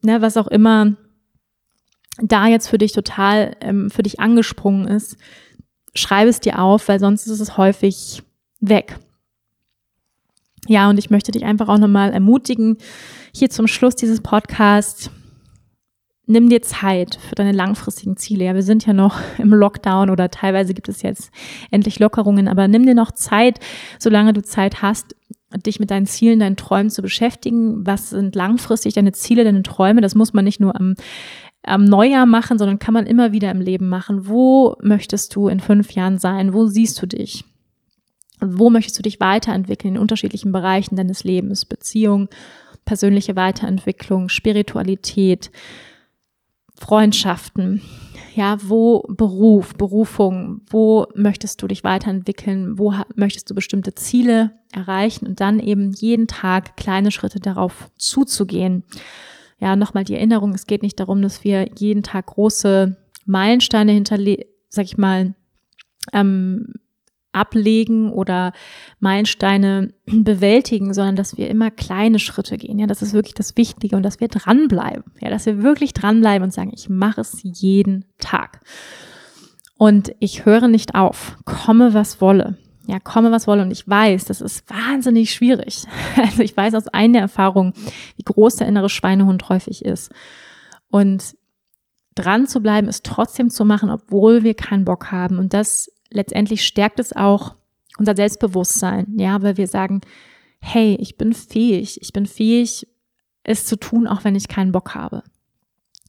ne, was auch immer da jetzt für dich total ähm, für dich angesprungen ist, schreibe es dir auf, weil sonst ist es häufig weg. Ja, und ich möchte dich einfach auch nochmal ermutigen, hier zum Schluss dieses Podcasts, nimm dir Zeit für deine langfristigen Ziele. Ja, wir sind ja noch im Lockdown oder teilweise gibt es jetzt endlich Lockerungen, aber nimm dir noch Zeit, solange du Zeit hast, dich mit deinen Zielen, deinen Träumen zu beschäftigen. Was sind langfristig deine Ziele, deine Träume? Das muss man nicht nur am, am Neujahr machen, sondern kann man immer wieder im Leben machen. Wo möchtest du in fünf Jahren sein? Wo siehst du dich? Wo möchtest du dich weiterentwickeln in unterschiedlichen Bereichen deines Lebens? Beziehung, persönliche Weiterentwicklung, Spiritualität, Freundschaften. Ja, wo Beruf, Berufung, wo möchtest du dich weiterentwickeln? Wo möchtest du bestimmte Ziele erreichen und dann eben jeden Tag kleine Schritte darauf zuzugehen? Ja, nochmal die Erinnerung, es geht nicht darum, dass wir jeden Tag große Meilensteine hinterlegen, sag ich mal, ähm, ablegen oder Meilensteine bewältigen, sondern dass wir immer kleine Schritte gehen. Ja, das ist wirklich das Wichtige und dass wir dranbleiben. Ja, dass wir wirklich dranbleiben und sagen, ich mache es jeden Tag. Und ich höre nicht auf, komme was wolle. Ja, komme was wolle. Und ich weiß, das ist wahnsinnig schwierig. Also ich weiß aus einer Erfahrung, wie groß der innere Schweinehund häufig ist. Und dran zu bleiben, ist trotzdem zu machen, obwohl wir keinen Bock haben. Und das letztendlich stärkt es auch unser Selbstbewusstsein, ja, weil wir sagen, hey, ich bin fähig, ich bin fähig, es zu tun, auch wenn ich keinen Bock habe.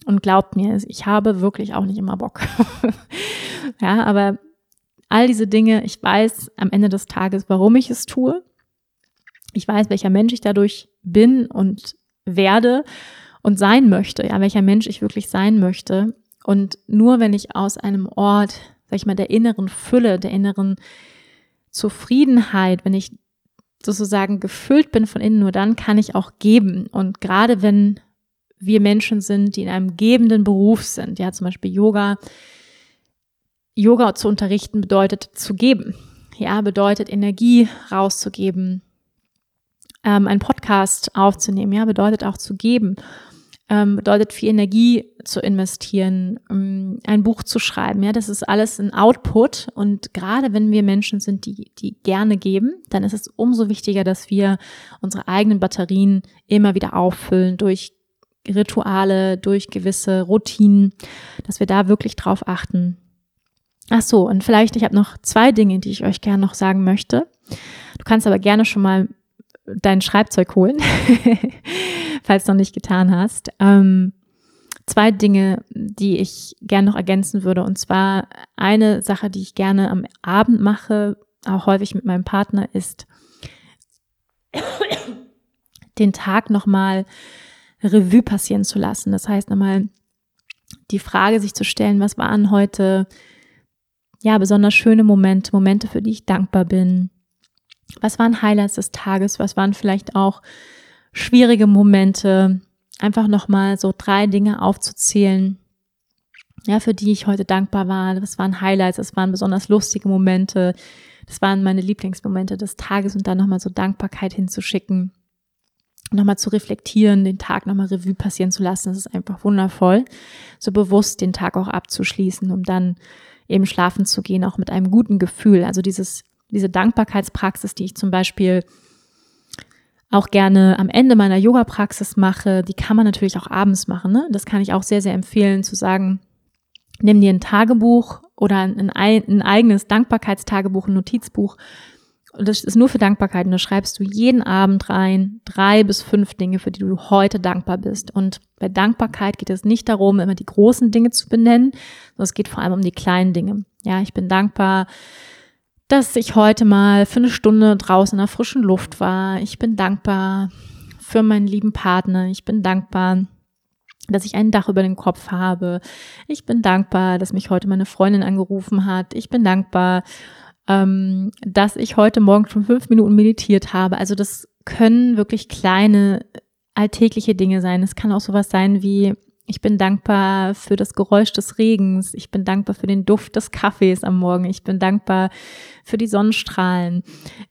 Und glaubt mir, ich habe wirklich auch nicht immer Bock. ja, aber all diese Dinge, ich weiß am Ende des Tages, warum ich es tue. Ich weiß, welcher Mensch ich dadurch bin und werde und sein möchte, ja, welcher Mensch ich wirklich sein möchte. Und nur wenn ich aus einem Ort sag ich mal, der inneren Fülle, der inneren Zufriedenheit, wenn ich sozusagen gefüllt bin von innen, nur dann kann ich auch geben. Und gerade wenn wir Menschen sind, die in einem gebenden Beruf sind, ja, zum Beispiel Yoga, Yoga zu unterrichten bedeutet zu geben. Ja, bedeutet Energie rauszugeben. Ähm, ein Podcast aufzunehmen, ja, bedeutet auch zu geben ähm, bedeutet viel Energie zu investieren, ähm, ein Buch zu schreiben. Ja, das ist alles ein Output. Und gerade wenn wir Menschen sind, die, die gerne geben, dann ist es umso wichtiger, dass wir unsere eigenen Batterien immer wieder auffüllen durch Rituale, durch gewisse Routinen, dass wir da wirklich drauf achten. Ach so, und vielleicht, ich habe noch zwei Dinge, die ich euch gerne noch sagen möchte. Du kannst aber gerne schon mal dein Schreibzeug holen, falls du noch nicht getan hast. Ähm, zwei Dinge, die ich gerne noch ergänzen würde. Und zwar eine Sache, die ich gerne am Abend mache, auch häufig mit meinem Partner, ist den Tag nochmal Revue passieren zu lassen. Das heißt nochmal die Frage sich zu stellen, was waren heute ja besonders schöne Momente, Momente, für die ich dankbar bin. Was waren Highlights des Tages? Was waren vielleicht auch schwierige Momente? Einfach nochmal so drei Dinge aufzuzählen, ja, für die ich heute dankbar war. Das waren Highlights, das waren besonders lustige Momente. Das waren meine Lieblingsmomente des Tages und dann nochmal so Dankbarkeit hinzuschicken nochmal zu reflektieren, den Tag nochmal Revue passieren zu lassen. Das ist einfach wundervoll, so bewusst den Tag auch abzuschließen, um dann eben schlafen zu gehen, auch mit einem guten Gefühl. Also dieses, diese Dankbarkeitspraxis, die ich zum Beispiel auch gerne am Ende meiner Yoga-Praxis mache, die kann man natürlich auch abends machen. Ne? Das kann ich auch sehr, sehr empfehlen, zu sagen, nimm dir ein Tagebuch oder ein, ein eigenes Dankbarkeitstagebuch, ein Notizbuch das ist nur für Dankbarkeit. Und da schreibst du jeden Abend rein drei bis fünf Dinge, für die du heute dankbar bist. Und bei Dankbarkeit geht es nicht darum, immer die großen Dinge zu benennen, sondern es geht vor allem um die kleinen Dinge. Ja, ich bin dankbar, dass ich heute mal für eine Stunde draußen in der frischen Luft war. Ich bin dankbar für meinen lieben Partner. Ich bin dankbar, dass ich ein Dach über dem Kopf habe. Ich bin dankbar, dass mich heute meine Freundin angerufen hat. Ich bin dankbar ähm, dass ich heute Morgen schon fünf Minuten meditiert habe. Also das können wirklich kleine alltägliche Dinge sein. Es kann auch sowas sein wie, ich bin dankbar für das Geräusch des Regens. Ich bin dankbar für den Duft des Kaffees am Morgen. Ich bin dankbar für die Sonnenstrahlen.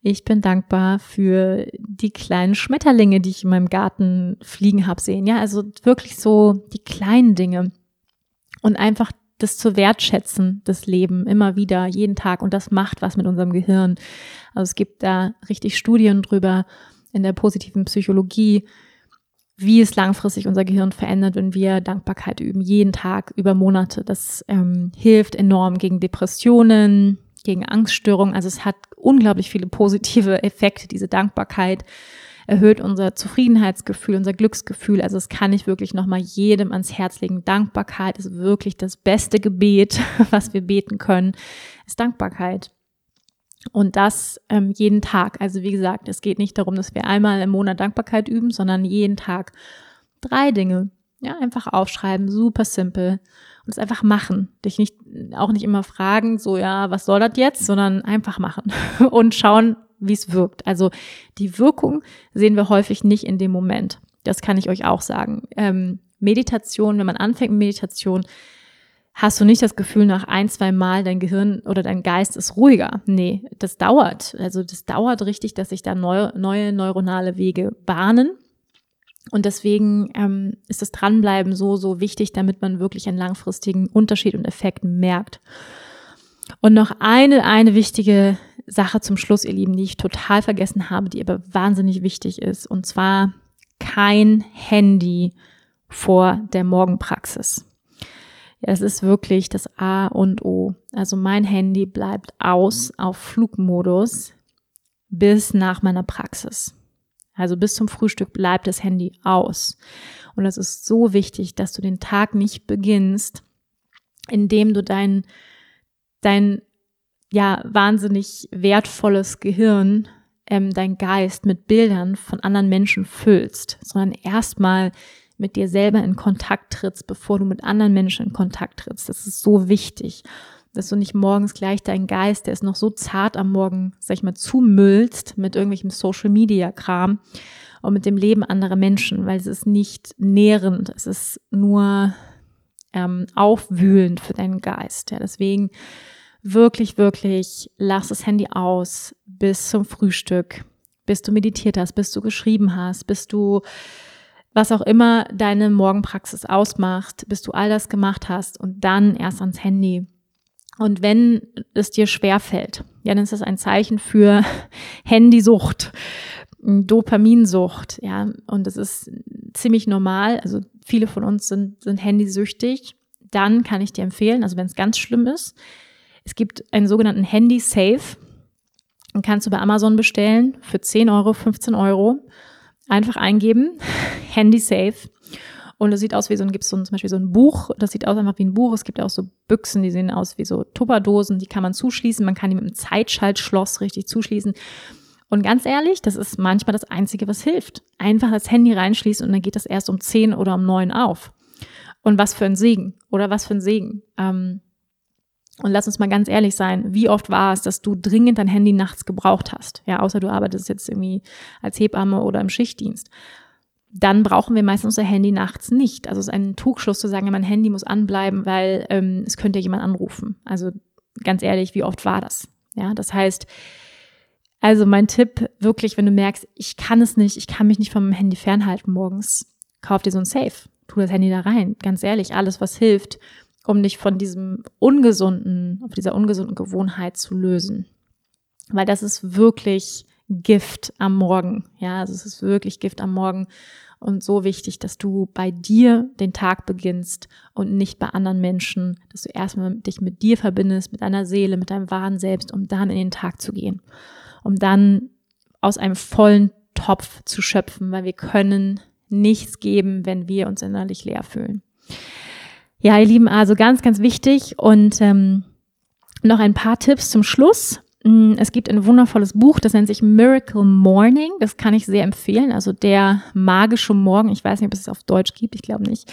Ich bin dankbar für die kleinen Schmetterlinge, die ich in meinem Garten fliegen habe sehen. Ja, also wirklich so die kleinen Dinge. Und einfach das zu wertschätzen, das Leben immer wieder, jeden Tag. Und das macht was mit unserem Gehirn. Also es gibt da richtig Studien drüber in der positiven Psychologie, wie es langfristig unser Gehirn verändert, wenn wir Dankbarkeit üben, jeden Tag über Monate. Das ähm, hilft enorm gegen Depressionen, gegen Angststörungen. Also es hat unglaublich viele positive Effekte, diese Dankbarkeit erhöht unser Zufriedenheitsgefühl, unser Glücksgefühl. Also es kann ich wirklich nochmal jedem ans Herz legen. Dankbarkeit ist wirklich das beste Gebet, was wir beten können, ist Dankbarkeit. Und das ähm, jeden Tag. Also wie gesagt, es geht nicht darum, dass wir einmal im Monat Dankbarkeit üben, sondern jeden Tag drei Dinge. Ja, einfach aufschreiben, super simpel. Und es einfach machen. Dich nicht, auch nicht immer fragen, so, ja, was soll das jetzt, sondern einfach machen und schauen, wie es wirkt. Also die Wirkung sehen wir häufig nicht in dem Moment. Das kann ich euch auch sagen. Ähm, Meditation, wenn man anfängt mit Meditation, hast du nicht das Gefühl, nach ein, zwei Mal dein Gehirn oder dein Geist ist ruhiger. Nee, das dauert. Also das dauert richtig, dass sich da neue, neue neuronale Wege bahnen. Und deswegen ähm, ist das Dranbleiben so, so wichtig, damit man wirklich einen langfristigen Unterschied und Effekt merkt. Und noch eine, eine wichtige Sache zum Schluss, ihr Lieben, die ich total vergessen habe, die aber wahnsinnig wichtig ist. Und zwar kein Handy vor der Morgenpraxis. Ja, das ist wirklich das A und O. Also mein Handy bleibt aus auf Flugmodus bis nach meiner Praxis. Also bis zum Frühstück bleibt das Handy aus. Und es ist so wichtig, dass du den Tag nicht beginnst, indem du dein, dein ja wahnsinnig wertvolles Gehirn, ähm, dein Geist mit Bildern von anderen Menschen füllst, sondern erstmal mit dir selber in Kontakt trittst, bevor du mit anderen Menschen in Kontakt trittst. Das ist so wichtig, dass du nicht morgens gleich deinen Geist, der ist noch so zart am Morgen, sag ich mal, zumüllst mit irgendwelchem Social Media Kram und mit dem Leben anderer Menschen, weil es ist nicht nährend, es ist nur ähm, aufwühlend für deinen Geist. Ja, deswegen wirklich, wirklich, lass das Handy aus bis zum Frühstück, bis du meditiert hast, bis du geschrieben hast, bis du was auch immer deine Morgenpraxis ausmacht, bis du all das gemacht hast und dann erst ans Handy. Und wenn es dir schwer fällt, ja, dann ist das ein Zeichen für Handysucht, Dopaminsucht, ja, und das ist ziemlich normal. Also viele von uns sind, sind handysüchtig. Dann kann ich dir empfehlen, also wenn es ganz schlimm ist, es gibt einen sogenannten Handy Safe. Den kannst du bei Amazon bestellen für 10 Euro, 15 Euro. Einfach eingeben, Handy Safe. und es sieht aus wie so ein, gibt es so zum Beispiel so ein Buch, das sieht aus einfach wie ein Buch. Es gibt auch so Büchsen, die sehen aus wie so Tupperdosen, die kann man zuschließen. Man kann die mit einem Zeitschaltschloss richtig zuschließen. Und ganz ehrlich, das ist manchmal das Einzige, was hilft. Einfach das Handy reinschließen und dann geht das erst um 10 oder um 9 auf. Und was für ein Segen oder was für ein Segen. Ähm, und lass uns mal ganz ehrlich sein, wie oft war es, dass du dringend dein Handy nachts gebraucht hast? Ja, außer du arbeitest jetzt irgendwie als Hebamme oder im Schichtdienst. Dann brauchen wir meistens unser Handy nachts nicht. Also es ist ein Trugschluss zu sagen, mein Handy muss anbleiben, weil ähm, es könnte jemand anrufen. Also ganz ehrlich, wie oft war das? Ja, das heißt, also mein Tipp wirklich, wenn du merkst, ich kann es nicht, ich kann mich nicht vom Handy fernhalten morgens, kauf dir so ein Safe. Tu das Handy da rein. Ganz ehrlich, alles, was hilft, um dich von diesem ungesunden, auf dieser ungesunden Gewohnheit zu lösen. Weil das ist wirklich Gift am Morgen. Ja, also es ist wirklich Gift am Morgen und so wichtig, dass du bei dir den Tag beginnst und nicht bei anderen Menschen, dass du erstmal dich mit dir verbindest, mit deiner Seele, mit deinem wahren Selbst, um dann in den Tag zu gehen, um dann aus einem vollen Topf zu schöpfen, weil wir können nichts geben, wenn wir uns innerlich leer fühlen. Ja, ihr Lieben, also ganz, ganz wichtig und ähm, noch ein paar Tipps zum Schluss. Mm, es gibt ein wundervolles Buch, das nennt sich Miracle Morning. Das kann ich sehr empfehlen. Also der magische Morgen. Ich weiß nicht, ob es es auf Deutsch gibt. Ich glaube nicht.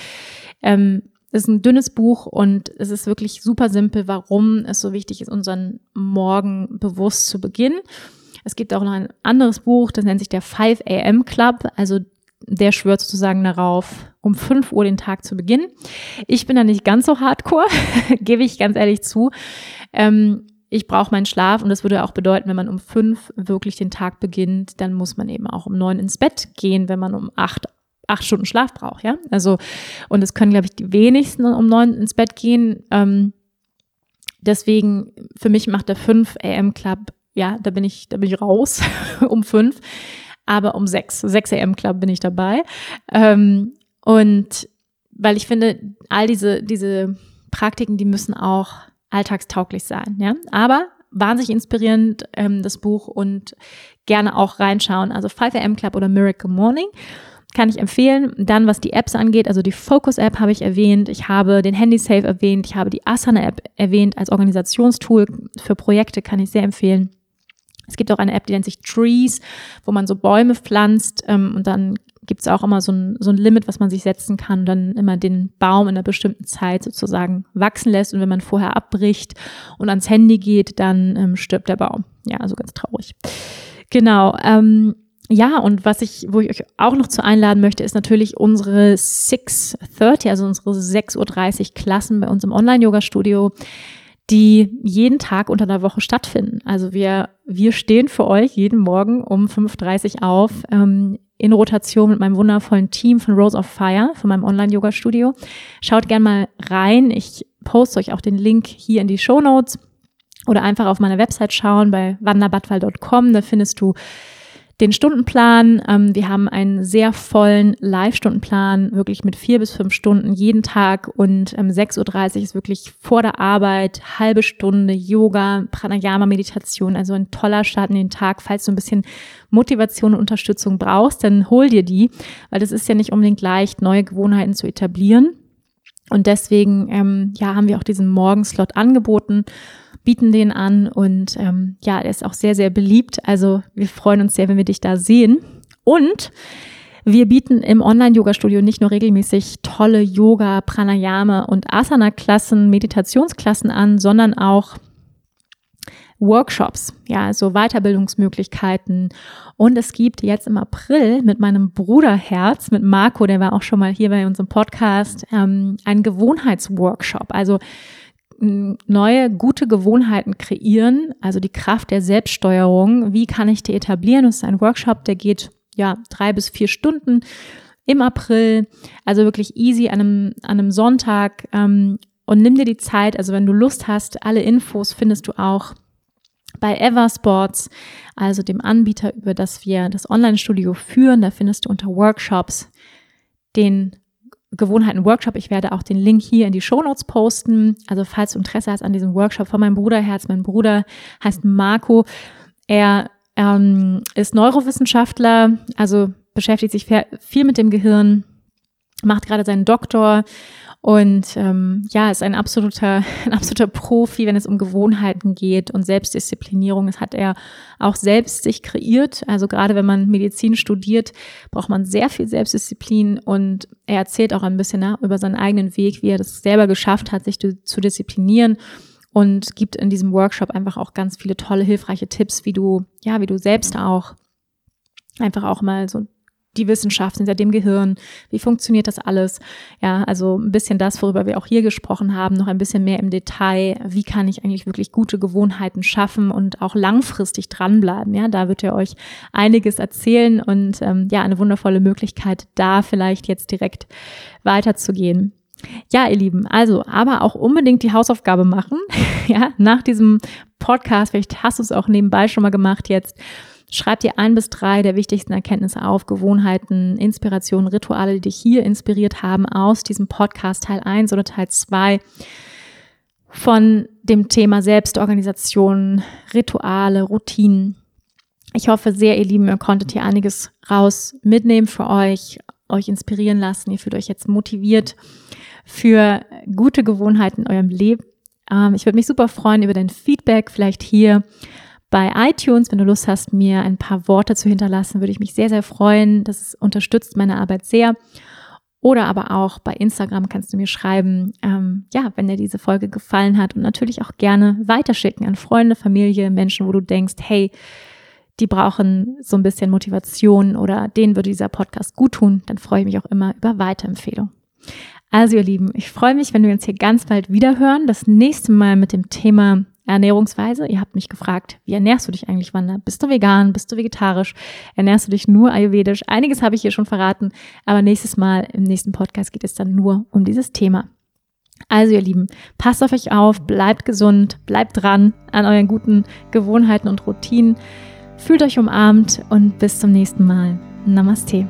Ähm, es ist ein dünnes Buch und es ist wirklich super simpel, warum es so wichtig ist, unseren Morgen bewusst zu beginnen. Es gibt auch noch ein anderes Buch, das nennt sich der 5 AM Club. Also der schwört sozusagen darauf, um 5 Uhr den Tag zu beginnen. Ich bin da nicht ganz so hardcore, gebe ich ganz ehrlich zu. Ähm, ich brauche meinen Schlaf und das würde auch bedeuten, wenn man um fünf wirklich den Tag beginnt, dann muss man eben auch um neun ins Bett gehen, wenn man um acht acht Stunden Schlaf braucht, ja. Also und es können glaube ich die wenigsten um neun ins Bett gehen. Ähm, deswegen für mich macht der 5 AM Club, ja, da bin ich da bin ich raus um fünf aber um sechs, sechs AM Club bin ich dabei. Ähm, und weil ich finde, all diese, diese Praktiken, die müssen auch alltagstauglich sein, ja. Aber wahnsinnig inspirierend, ähm, das Buch und gerne auch reinschauen. Also 5 AM Club oder Miracle Morning kann ich empfehlen. Dann, was die Apps angeht, also die Focus App habe ich erwähnt, ich habe den Handy Safe erwähnt, ich habe die Asana App erwähnt als Organisationstool für Projekte, kann ich sehr empfehlen. Es gibt auch eine App, die nennt sich Trees, wo man so Bäume pflanzt ähm, und dann gibt es auch immer so ein, so ein Limit, was man sich setzen kann, dann immer den Baum in einer bestimmten Zeit sozusagen wachsen lässt. Und wenn man vorher abbricht und ans Handy geht, dann ähm, stirbt der Baum. Ja, also ganz traurig. Genau. Ähm, ja, und was ich, wo ich euch auch noch zu einladen möchte, ist natürlich unsere 6.30, also unsere 6.30 Uhr Klassen bei uns im Online-Yoga-Studio die jeden Tag unter der Woche stattfinden. Also wir, wir stehen für euch jeden Morgen um 5.30 Uhr auf, ähm, in Rotation mit meinem wundervollen Team von Rose of Fire, von meinem Online-Yoga-Studio. Schaut gerne mal rein. Ich poste euch auch den Link hier in die Show Notes oder einfach auf meiner Website schauen bei wanderbadwal.com. Da findest du den Stundenplan. Ähm, wir haben einen sehr vollen Live-Stundenplan, wirklich mit vier bis fünf Stunden jeden Tag und ähm, 6.30 Uhr ist wirklich vor der Arbeit, halbe Stunde Yoga, Pranayama, Meditation, also ein toller Start in den Tag. Falls du ein bisschen Motivation und Unterstützung brauchst, dann hol dir die, weil das ist ja nicht unbedingt leicht, neue Gewohnheiten zu etablieren. Und deswegen ähm, ja, haben wir auch diesen Morgenslot angeboten bieten den an und ähm, ja, er ist auch sehr, sehr beliebt. Also wir freuen uns sehr, wenn wir dich da sehen. Und wir bieten im Online-Yoga-Studio nicht nur regelmäßig tolle Yoga, Pranayama und Asana-Klassen, Meditationsklassen an, sondern auch Workshops, ja, also Weiterbildungsmöglichkeiten. Und es gibt jetzt im April mit meinem Bruderherz, mit Marco, der war auch schon mal hier bei unserem Podcast, ähm, einen Gewohnheitsworkshop. Also neue gute Gewohnheiten kreieren, also die Kraft der Selbststeuerung. Wie kann ich die etablieren? Das ist ein Workshop, der geht ja drei bis vier Stunden im April, also wirklich easy an einem, an einem Sonntag. Ähm, und nimm dir die Zeit, also wenn du Lust hast, alle Infos findest du auch bei Eversports, also dem Anbieter, über das wir das Online-Studio führen. Da findest du unter Workshops den Gewohnheiten-Workshop. Ich werde auch den Link hier in die Show Notes posten. Also falls du Interesse hast an diesem Workshop von meinem Bruderherz, mein Bruder heißt Marco. Er ähm, ist Neurowissenschaftler, also beschäftigt sich viel mit dem Gehirn, macht gerade seinen Doktor und ähm, ja, ist ein absoluter, ein absoluter Profi, wenn es um Gewohnheiten geht und Selbstdisziplinierung. Das hat er auch selbst sich kreiert. Also gerade wenn man Medizin studiert, braucht man sehr viel Selbstdisziplin und er erzählt auch ein bisschen nach über seinen eigenen Weg, wie er das selber geschafft hat, sich zu disziplinieren und gibt in diesem Workshop einfach auch ganz viele tolle, hilfreiche Tipps, wie du, ja, wie du selbst auch einfach auch mal so die Wissenschaft hinter dem Gehirn, wie funktioniert das alles? Ja, also ein bisschen das, worüber wir auch hier gesprochen haben, noch ein bisschen mehr im Detail. Wie kann ich eigentlich wirklich gute Gewohnheiten schaffen und auch langfristig dranbleiben? Ja, da wird er euch einiges erzählen und ähm, ja, eine wundervolle Möglichkeit, da vielleicht jetzt direkt weiterzugehen. Ja, ihr Lieben, also, aber auch unbedingt die Hausaufgabe machen. ja, nach diesem Podcast, vielleicht hast du es auch nebenbei schon mal gemacht jetzt Schreib dir ein bis drei der wichtigsten Erkenntnisse auf, Gewohnheiten, Inspirationen, Rituale, die dich hier inspiriert haben aus diesem Podcast Teil 1 oder Teil 2 von dem Thema Selbstorganisation, Rituale, Routinen. Ich hoffe sehr, ihr Lieben, ihr konntet hier einiges raus mitnehmen für euch, euch inspirieren lassen. Ihr fühlt euch jetzt motiviert für gute Gewohnheiten in eurem Leben. Ähm, ich würde mich super freuen über dein Feedback, vielleicht hier bei iTunes, wenn du Lust hast, mir ein paar Worte zu hinterlassen, würde ich mich sehr, sehr freuen. Das unterstützt meine Arbeit sehr. Oder aber auch bei Instagram kannst du mir schreiben, ähm, ja, wenn dir diese Folge gefallen hat und natürlich auch gerne weiterschicken an Freunde, Familie, Menschen, wo du denkst, hey, die brauchen so ein bisschen Motivation oder denen würde dieser Podcast gut tun, dann freue ich mich auch immer über Weiterempfehlung. Also ihr Lieben, ich freue mich, wenn wir uns hier ganz bald wieder hören. Das nächste Mal mit dem Thema Ernährungsweise. Ihr habt mich gefragt, wie ernährst du dich eigentlich, Wanda? Bist du vegan? Bist du vegetarisch? Ernährst du dich nur ayurvedisch? Einiges habe ich hier schon verraten, aber nächstes Mal im nächsten Podcast geht es dann nur um dieses Thema. Also ihr Lieben, passt auf euch auf, bleibt gesund, bleibt dran an euren guten Gewohnheiten und Routinen. Fühlt euch umarmt und bis zum nächsten Mal. Namaste.